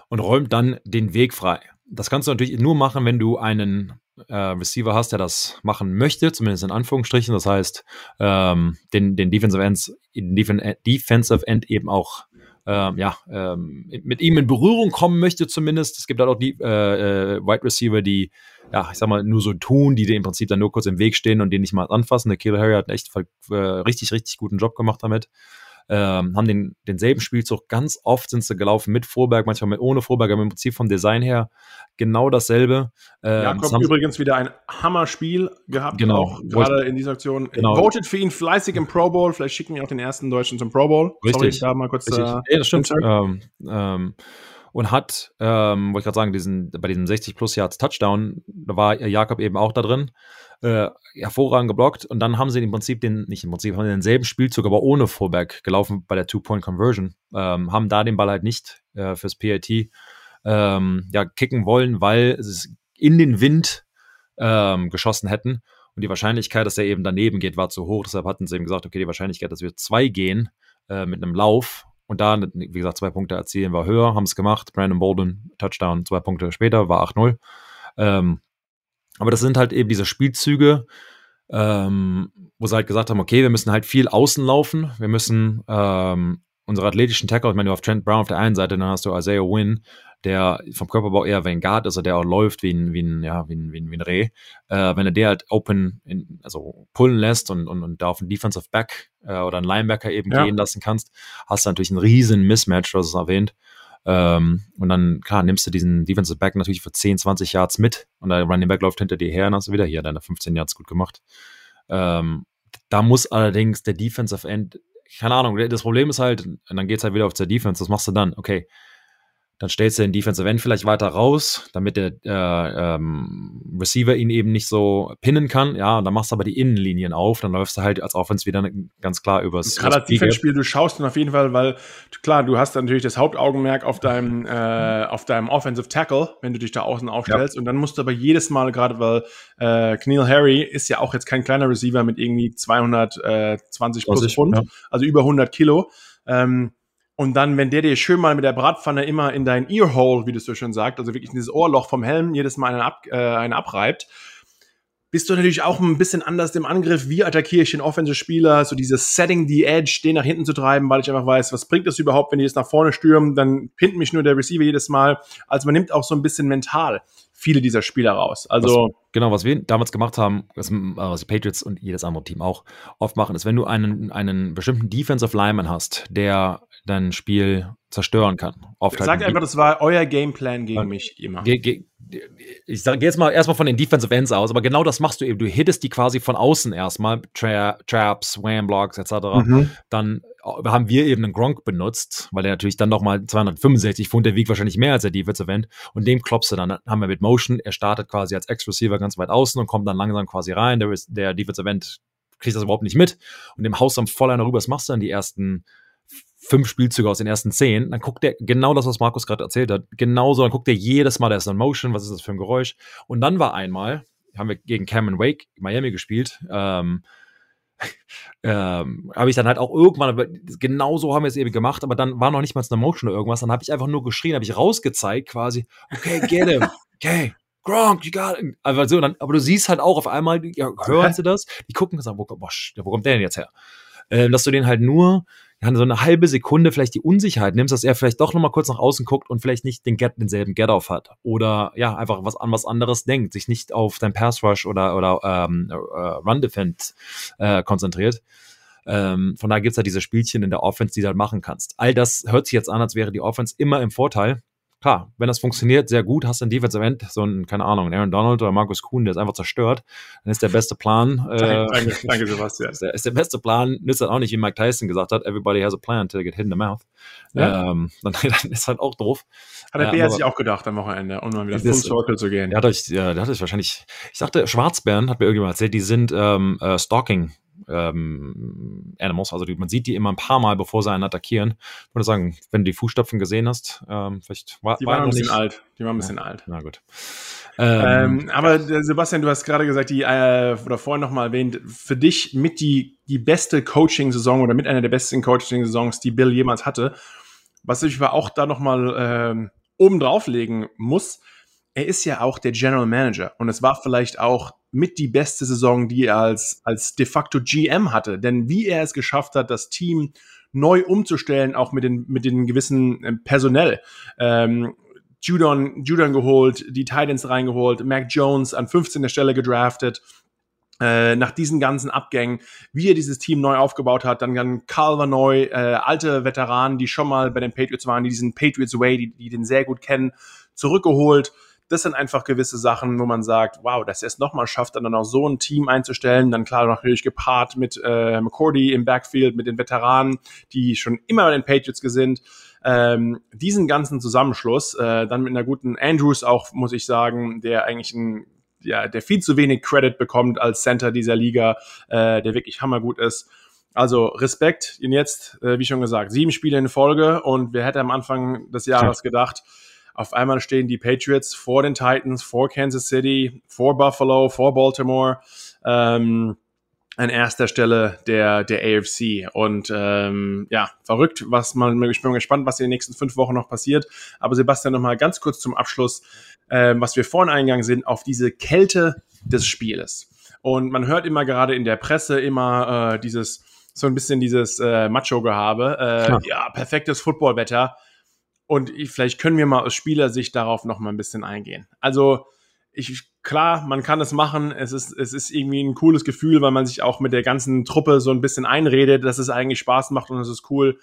und räumt dann den Weg frei. Das kannst du natürlich nur machen, wenn du einen äh, Receiver hast, der das machen möchte, zumindest in Anführungsstrichen. Das heißt, ähm, den, den Defensive Ends, Defensive End eben auch ähm, ja, ähm, mit ihm in Berührung kommen möchte zumindest. Es gibt halt auch die äh, äh, Wide Receiver, die, ja, ich sag mal, nur so tun, die dir im Prinzip dann nur kurz im Weg stehen und den nicht mal anfassen. Der Kill Harry hat einen echt äh, richtig, richtig guten Job gemacht damit ähm, haben den, denselben Spielzug. Ganz oft sind sie gelaufen mit Vorberg, manchmal mit ohne Vorberg, aber im Prinzip vom Design her genau dasselbe. Ähm, Jakob das übrigens wieder ein Hammer-Spiel gehabt, genau, auch gerade in dieser Aktion. Genau. Voted für ihn fleißig im Pro Bowl. Vielleicht schicken wir auch den ersten Deutschen zum Pro Bowl. Richtig. Sorry, da mal kurz. Richtig. Äh, ja, das stimmt. Ähm, ähm, und hat, ähm, wollte ich gerade sagen, diesen, bei diesem 60 plus Yards Touchdown, da war Jakob eben auch da drin, äh, hervorragend geblockt. Und dann haben sie im Prinzip den, nicht im Prinzip, haben denselben Spielzug, aber ohne Fullback gelaufen bei der Two-Point-Conversion, ähm, haben da den Ball halt nicht äh, fürs PAT ähm, ja, kicken wollen, weil es in den Wind ähm, geschossen hätten. Und die Wahrscheinlichkeit, dass er eben daneben geht, war zu hoch. Deshalb hatten sie eben gesagt, okay, die Wahrscheinlichkeit, dass wir zwei gehen äh, mit einem Lauf und da, wie gesagt, zwei Punkte erzielen war höher, haben es gemacht. Brandon Bolden, Touchdown, zwei Punkte später, war 8-0. Ähm, aber das sind halt eben diese Spielzüge, ähm, wo sie halt gesagt haben, okay, wir müssen halt viel außen laufen, wir müssen ähm, unsere athletischen Tackle, ich meine, du auf Trent Brown auf der einen Seite, dann hast du Isaiah Wynn, der vom Körperbau eher Vanguard ist, also der auch läuft wie ein, wie ein, ja, wie ein, wie ein, wie ein Reh. Äh, wenn er der halt open, in, also pullen lässt und, und, und da auf einen Defensive Back äh, oder einen Linebacker eben ja. gehen lassen kannst, hast du natürlich einen riesen Mismatch, du hast es erwähnt. Ähm, und dann, klar, nimmst du diesen Defensive Back natürlich für 10, 20 Yards mit und der Running Back läuft hinter dir her und hast du wieder hier deine 15 Yards gut gemacht. Ähm, da muss allerdings der Defensive End, keine Ahnung, das Problem ist halt, und dann geht's halt wieder auf der Defense, was machst du dann? Okay, dann stellst du den Defensive End vielleicht weiter raus, damit der äh, ähm, Receiver ihn eben nicht so pinnen kann. Ja, und dann machst du aber die Innenlinien auf, dann läufst du halt als Offense wieder ganz klar übers. Gerade als Defense-Spiel, du schaust dann auf jeden Fall, weil klar, du hast natürlich das Hauptaugenmerk auf deinem, äh, auf deinem Offensive Tackle, wenn du dich da außen aufstellst. Ja. Und dann musst du aber jedes Mal, gerade weil äh, Kneal Harry ist ja auch jetzt kein kleiner Receiver mit irgendwie 220 plus Pfund, ja. also über 100 Kilo. Ähm, und dann, wenn der dir schön mal mit der Bratpfanne immer in dein Earhole, wie du so schön sagst, also wirklich in dieses Ohrloch vom Helm jedes Mal einen, ab, äh, einen abreibt, bist du natürlich auch ein bisschen anders im Angriff. Wie attackiere ich den Offensive-Spieler? So dieses Setting the Edge, den nach hinten zu treiben, weil ich einfach weiß, was bringt das überhaupt, wenn die jetzt nach vorne stürmen? Dann pinnt mich nur der Receiver jedes Mal. Also man nimmt auch so ein bisschen mental viele dieser Spieler raus. Also was, genau, was wir damals gemacht haben, was, was die Patriots und jedes andere Team auch oft machen, ist, wenn du einen, einen bestimmten Defensive Lineman hast, der dein Spiel zerstören kann. Oft Sag halt einfach, das war euer Gameplan gegen mich immer. Ge ge ich sage jetzt mal erstmal von den Defensive Ends aus, aber genau das machst du eben. Du hittest die quasi von außen erstmal, Tra Traps, Wham Blocks etc. Mhm. Dann äh, haben wir eben einen Gronk benutzt, weil der natürlich dann nochmal 265 Pfund, der wiegt wahrscheinlich mehr als der Defensive End und dem klopfst du dann, dann haben wir mit Motion, er startet quasi als Ex-Receiver ganz weit außen und kommt dann langsam quasi rein, der, der Defensive End kriegt das überhaupt nicht mit und dem haust dann voll einer rüber, das machst du dann die ersten fünf Spielzüge aus den ersten zehn, dann guckt er genau das, was Markus gerade erzählt hat, genauso, dann guckt er jedes Mal, der ist in Motion, was ist das für ein Geräusch? Und dann war einmal, haben wir gegen Cameron Wake Miami gespielt, ähm, ähm, habe ich dann halt auch irgendwann, genauso haben wir es eben gemacht, aber dann war noch nicht mal eine Motion oder irgendwas, dann habe ich einfach nur geschrien, habe ich rausgezeigt quasi, okay, get him, okay, Gronk, you got him. Aber, so, dann, aber du siehst halt auch auf einmal, ja, hören sie das, die gucken und sagen, wo, boah, wo kommt der denn jetzt her? Äh, dass du den halt nur ja, so eine halbe Sekunde vielleicht die Unsicherheit nimmst, dass er vielleicht doch nochmal kurz nach außen guckt und vielleicht nicht den Get, denselben Get-Off hat. Oder ja, einfach was an was anderes denkt, sich nicht auf dein Pass-Rush oder, oder ähm, äh, Run-Defend äh, konzentriert. Ähm, von daher gibt's halt diese Spielchen in der Offense, die du halt machen kannst. All das hört sich jetzt an, als wäre die Offense immer im Vorteil klar, wenn das funktioniert, sehr gut, hast du ein Defensive End, so ein, keine Ahnung, Aaron Donald oder Markus Kuhn, der ist einfach zerstört, dann ist der beste Plan. Äh, danke, danke, Sebastian. Ist der, ist der beste Plan, nützt dann auch nicht, wie Mike Tyson gesagt hat, everybody has a plan to get hit in the mouth. Ja. Ähm, dann, dann, ist halt auch doof. Hat der äh, B hat sich auch gedacht am Wochenende, um mal wieder Full Circle zu gehen. Der hat euch, der hat euch wahrscheinlich, ich dachte, Schwarzbären, hat mir irgendjemand erzählt, die sind ähm, äh, Stalking ähm, Animals. Also die, man sieht die immer ein paar Mal, bevor sie einen attackieren. Ich würde sagen, wenn du die Fußstapfen gesehen hast, ähm, vielleicht war Die waren ein bisschen nicht. alt. Die waren ein bisschen ja. alt. Na gut. Ähm, ähm, aber Sebastian, du hast gerade gesagt, die äh, oder vorhin noch mal erwähnt, für dich mit die die beste Coaching-Saison oder mit einer der besten Coaching-Saisons, die Bill jemals hatte. Was ich aber auch da noch mal ähm, oben drauflegen muss, er ist ja auch der General Manager und es war vielleicht auch mit die beste Saison, die er als, als de facto GM hatte. Denn wie er es geschafft hat, das Team neu umzustellen, auch mit den, mit den gewissen äh, Personell. Ähm, Judon, Judon geholt, die Titans reingeholt, Mac Jones an 15. Stelle gedraftet. Äh, nach diesen ganzen Abgängen, wie er dieses Team neu aufgebaut hat, dann, dann Carl neu, äh, alte Veteranen, die schon mal bei den Patriots waren, die diesen Patriots Way, die, die den sehr gut kennen, zurückgeholt das sind einfach gewisse Sachen, wo man sagt, wow, dass er es nochmal schafft, dann auch so ein Team einzustellen. Dann klar natürlich gepaart mit äh, McCordy im Backfield, mit den Veteranen, die schon immer bei den Patriots sind. Ähm, diesen ganzen Zusammenschluss, äh, dann mit einer guten Andrews auch, muss ich sagen, der eigentlich ein ja, der viel zu wenig Credit bekommt als Center dieser Liga, äh, der wirklich hammergut ist. Also Respekt. Und jetzt, äh, wie schon gesagt, sieben Spiele in Folge und wer hätte am Anfang des Jahres gedacht, auf einmal stehen die Patriots vor den Titans, vor Kansas City, vor Buffalo, vor Baltimore. Ähm, an erster Stelle der, der AFC. Und ähm, ja, verrückt, was man, ich bin gespannt, was in den nächsten fünf Wochen noch passiert. Aber Sebastian, nochmal ganz kurz zum Abschluss, ähm, was wir vorhin eingegangen sind, auf diese Kälte des Spieles. Und man hört immer gerade in der Presse immer äh, dieses, so ein bisschen dieses äh, Macho-Gehabe. Äh, ja, perfektes Footballwetter. Und ich, vielleicht können wir mal aus Spielersicht darauf noch mal ein bisschen eingehen. Also, ich, klar, man kann es machen. Es ist, es ist irgendwie ein cooles Gefühl, weil man sich auch mit der ganzen Truppe so ein bisschen einredet, dass es eigentlich Spaß macht und es ist cool.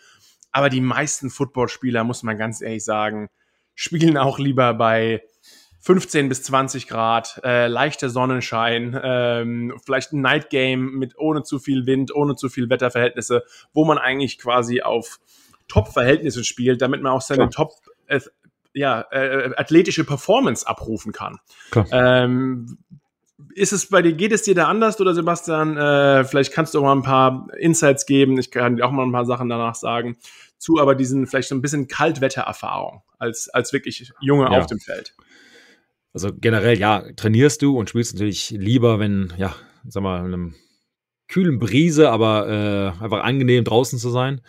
Aber die meisten Footballspieler, muss man ganz ehrlich sagen, spielen auch lieber bei 15 bis 20 Grad, äh, leichter Sonnenschein, ähm, vielleicht ein Night Game mit ohne zu viel Wind, ohne zu viel Wetterverhältnisse, wo man eigentlich quasi auf Top-Verhältnissen spielt, damit man auch seine Klar. Top äh, ja, äh, athletische Performance abrufen kann. Ähm, ist es bei dir, geht es dir da anders oder Sebastian? Äh, vielleicht kannst du auch mal ein paar Insights geben. Ich kann dir auch mal ein paar Sachen danach sagen. Zu aber diesen vielleicht so ein bisschen Kaltwettererfahrung als, als wirklich Junge ja. auf dem Feld. Also generell, ja, trainierst du und spielst natürlich lieber, wenn, ja, sag mal, in einem kühlen Brise, aber äh, einfach angenehm draußen zu sein.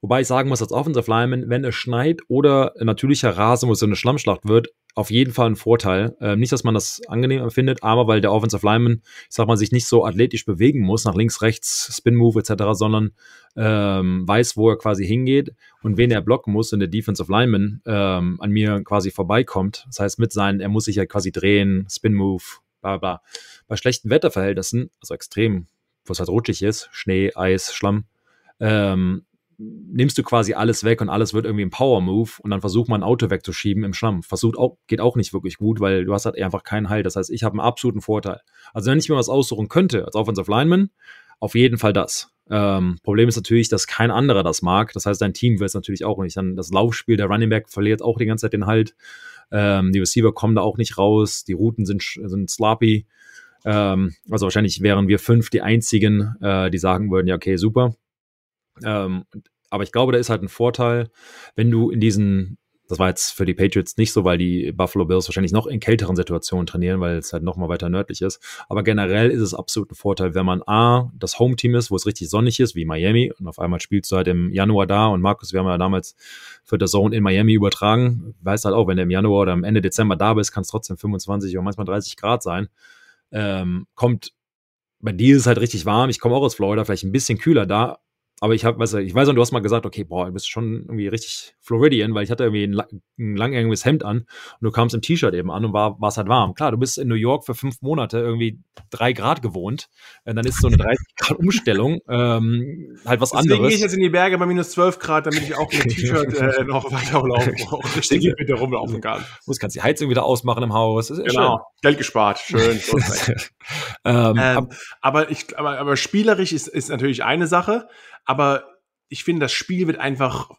Wobei ich sagen muss, als Offensive Lineman, wenn es schneit oder natürlicher Rasen, wo es so eine Schlammschlacht wird, auf jeden Fall ein Vorteil. Ähm, nicht, dass man das angenehm empfindet, aber weil der Offensive Lineman, ich sag mal, sich nicht so athletisch bewegen muss, nach links, rechts, Spin Move etc., sondern ähm, weiß, wo er quasi hingeht und wen er blocken muss und der Defensive Lineman ähm, an mir quasi vorbeikommt. Das heißt, mit seinen, er muss sich ja quasi drehen, Spin Move, bla bla. Bei schlechten Wetterverhältnissen, also extrem, wo es halt rutschig ist, Schnee, Eis, Schlamm, ähm, nimmst du quasi alles weg und alles wird irgendwie ein Power-Move und dann versucht man ein Auto wegzuschieben im Schlamm. Versucht auch, geht auch nicht wirklich gut, weil du hast halt einfach keinen Halt. Das heißt, ich habe einen absoluten Vorteil. Also wenn ich mir was aussuchen könnte als Offensive Lineman, auf jeden Fall das. Ähm, Problem ist natürlich, dass kein anderer das mag. Das heißt, dein Team will es natürlich auch nicht. Dann das Laufspiel, der Running Back verliert auch die ganze Zeit den Halt. Ähm, die Receiver kommen da auch nicht raus. Die Routen sind, sind sloppy. Ähm, also wahrscheinlich wären wir fünf die einzigen, äh, die sagen würden, ja, okay, super. Ähm, aber ich glaube, da ist halt ein Vorteil, wenn du in diesen, das war jetzt für die Patriots nicht so, weil die Buffalo Bills wahrscheinlich noch in kälteren Situationen trainieren, weil es halt noch mal weiter nördlich ist. Aber generell ist es absolut ein Vorteil, wenn man A, das Home-Team ist, wo es richtig sonnig ist, wie Miami, und auf einmal spielst du halt im Januar da und Markus, wir haben ja damals für der Zone in Miami übertragen, weißt halt auch, wenn du im Januar oder am Ende Dezember da bist, kann es trotzdem 25 oder manchmal 30 Grad sein. Ähm, kommt bei dir ist es halt richtig warm. Ich komme auch aus Florida, vielleicht ein bisschen kühler da, aber ich habe, weißt du, ich weiß noch, du hast mal gesagt, okay, boah, du bist schon irgendwie richtig Floridian, weil ich hatte irgendwie ein, ein langärmiges Hemd an und du kamst im T-Shirt eben an und war es halt warm. Klar, du bist in New York für fünf Monate irgendwie drei Grad gewohnt, und dann ist so eine 30 Grad Umstellung ähm, halt was Deswegen anderes. Deswegen gehe ich jetzt in die Berge bei minus 12 Grad, damit ich auch mit T-Shirt äh, noch weiter laufen, auch richtig wieder rumlaufen kann. Du kannst die Heizung wieder ausmachen im Haus. genau, schön. Geld gespart, schön. ähm, ähm, aber ich, aber, aber spielerisch ist, ist natürlich eine Sache aber ich finde, das Spiel wird einfach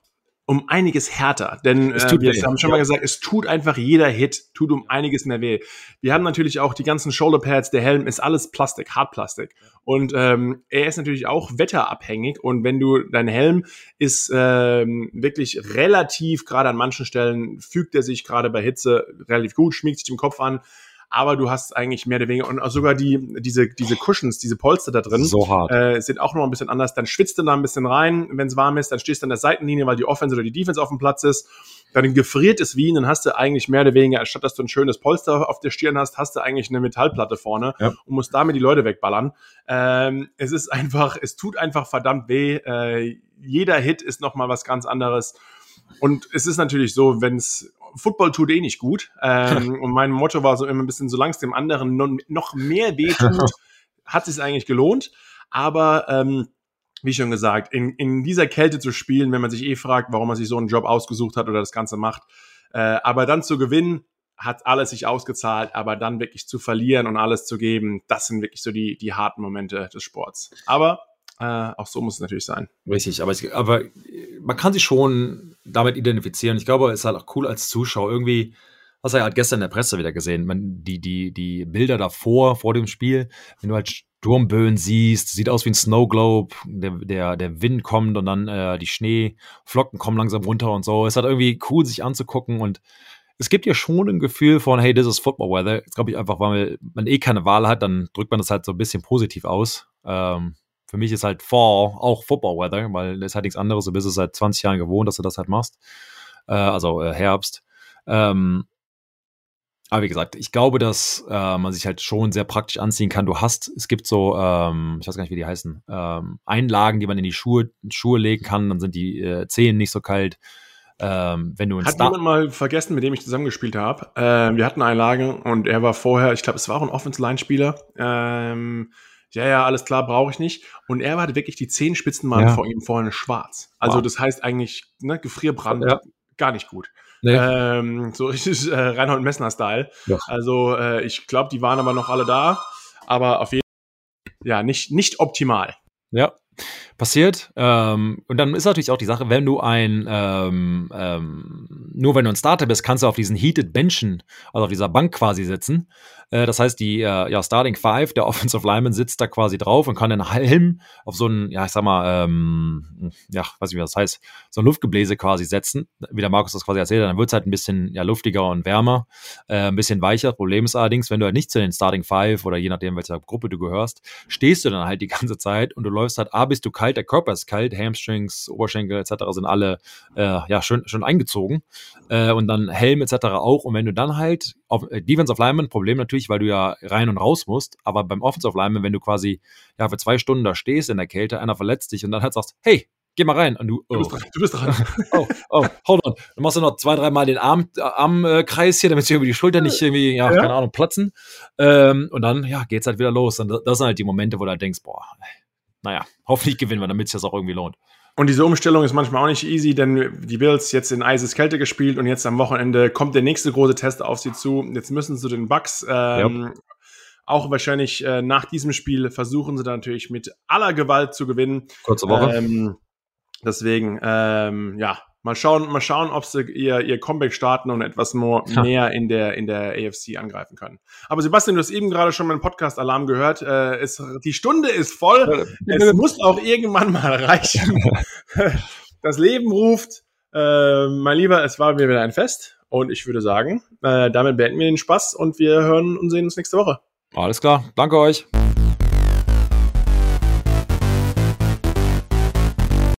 um einiges härter. Denn äh, wir weh. haben schon mal gesagt, es tut einfach jeder Hit, tut um einiges mehr weh. Wir haben natürlich auch die ganzen Shoulderpads, der Helm ist alles Plastik, Hartplastik. Und ähm, er ist natürlich auch wetterabhängig. Und wenn du, dein Helm ist ähm, wirklich relativ, gerade an manchen Stellen, fügt er sich gerade bei Hitze relativ gut, schmiegt sich den Kopf an aber du hast eigentlich mehr oder weniger und sogar die diese diese Cushions, diese Polster da drin, so hart. Äh, sind auch noch ein bisschen anders. Dann schwitzt du da ein bisschen rein, wenn es warm ist, dann stehst du an der Seitenlinie, weil die Offense oder die Defense auf dem Platz ist. Dann gefriert es wie, dann hast du eigentlich mehr oder weniger, anstatt dass du ein schönes Polster auf der Stirn hast, hast du eigentlich eine Metallplatte vorne ja. und musst damit die Leute wegballern. Ähm, es ist einfach, es tut einfach verdammt weh. Äh, jeder Hit ist nochmal was ganz anderes. Und es ist natürlich so, wenn es Football tut eh nicht gut. Ähm, und mein Motto war so immer ein bisschen, solange es dem anderen noch mehr weh tut, hat es eigentlich gelohnt. Aber ähm, wie schon gesagt, in, in dieser Kälte zu spielen, wenn man sich eh fragt, warum man sich so einen Job ausgesucht hat oder das Ganze macht, äh, aber dann zu gewinnen, hat alles sich ausgezahlt, aber dann wirklich zu verlieren und alles zu geben, das sind wirklich so die, die harten Momente des Sports. Aber Äh, auch so muss es natürlich sein. Richtig, aber, ich, aber man kann sich schon damit identifizieren. Ich glaube, es ist halt auch cool als Zuschauer. Irgendwie, hast du ja halt gestern in der Presse wieder gesehen, man, die, die, die Bilder davor, vor dem Spiel, wenn du halt Sturmböen siehst, sieht aus wie ein Snow Globe, der, der, der Wind kommt und dann äh, die Schneeflocken kommen langsam runter und so. Es ist halt irgendwie cool, sich anzugucken und es gibt ja schon ein Gefühl von, hey, this is Football Weather. Jetzt glaube ich einfach, weil man eh keine Wahl hat, dann drückt man das halt so ein bisschen positiv aus. Ähm, für mich ist halt Fall auch Football Weather, weil das ist halt nichts anderes. Du bist es seit 20 Jahren gewohnt, dass du das halt machst. Äh, also äh, Herbst. Ähm, aber wie gesagt, ich glaube, dass äh, man sich halt schon sehr praktisch anziehen kann. Du hast, es gibt so, ähm, ich weiß gar nicht, wie die heißen, ähm, Einlagen, die man in die Schuhe, Schuhe legen kann, dann sind die äh, Zehen nicht so kalt. Ähm, wenn du Hat Star jemand mal vergessen, mit dem ich zusammengespielt habe? Ähm, wir hatten Einlage und er war vorher, ich glaube, es war auch ein Offense-Line-Spieler. Ja, ja, alles klar, brauche ich nicht. Und er hatte wirklich die Zehenspitzen mal ja. vor ihm vorne schwarz. Also wow. das heißt eigentlich, ne, Gefrierbrand, ja. gar nicht gut. Nee. Ähm, so richtig äh, Reinhold Messner-Style. Also äh, ich glaube, die waren aber noch alle da, aber auf jeden Fall ja nicht, nicht optimal. Ja, passiert. Ähm, und dann ist natürlich auch die Sache, wenn du ein, ähm, ähm, nur wenn du ein Starter bist, kannst du auf diesen Heated Benchen, also auf dieser Bank quasi sitzen. Äh, das heißt, die äh, ja, Starting Five, der Offensive Lineman sitzt da quasi drauf und kann den Helm auf so einen, ja, ich sag mal, ähm, ja, weiß nicht, wie das heißt, so ein Luftgebläse quasi setzen, wie der Markus das quasi erzählt hat, dann wird es halt ein bisschen ja, luftiger und wärmer, äh, ein bisschen weicher. Problem ist allerdings, wenn du halt nicht zu den Starting Five oder je nachdem, welcher Gruppe du gehörst, stehst du dann halt die ganze Zeit und du läufst halt, A, bist du kalt, der Körper ist kalt, Hamstrings, Oberschenkel etc. sind alle äh, ja, schon, schon eingezogen äh, und dann Helm etc. auch und wenn du dann halt auf äh, Defensive Lineman, Problem natürlich, weil du ja rein und raus musst, aber beim Offensive Lineman, wenn du quasi ja für zwei Stunden da stehst in der Kälte, einer verletzt dich und dann halt sagst, hey, geh mal rein. Und du, oh. du bist dran. Du bist dran. oh, oh, hold on. Dann machst du noch zwei, dreimal den Arm, äh, Armkreis hier, damit sie irgendwie die Schulter nicht irgendwie, ja, ja. keine Ahnung, platzen. Ähm, und dann, ja, geht's halt wieder los. Und das sind halt die Momente, wo du halt denkst, boah, naja, hoffentlich gewinnen wir, damit es sich das auch irgendwie lohnt. Und diese Umstellung ist manchmal auch nicht easy, denn die Bills jetzt in eises Kälte gespielt und jetzt am Wochenende kommt der nächste große Test auf sie zu. Jetzt müssen sie den Bucks ähm, ja. auch wahrscheinlich äh, nach diesem Spiel versuchen sie dann natürlich mit aller Gewalt zu gewinnen. Kurze Woche. Ähm, deswegen, ähm, ja, Mal schauen, mal schauen, ob sie ihr, ihr Comeback starten und etwas more, ja. mehr in der, in der AFC angreifen können. Aber Sebastian, du hast eben gerade schon meinen Podcast-Alarm gehört. Äh, es, die Stunde ist voll. es muss auch irgendwann mal reichen. das Leben ruft. Äh, mein Lieber, es war mir wieder ein Fest. Und ich würde sagen, äh, damit beenden wir den Spaß und wir hören und sehen uns nächste Woche. Alles klar. Danke euch.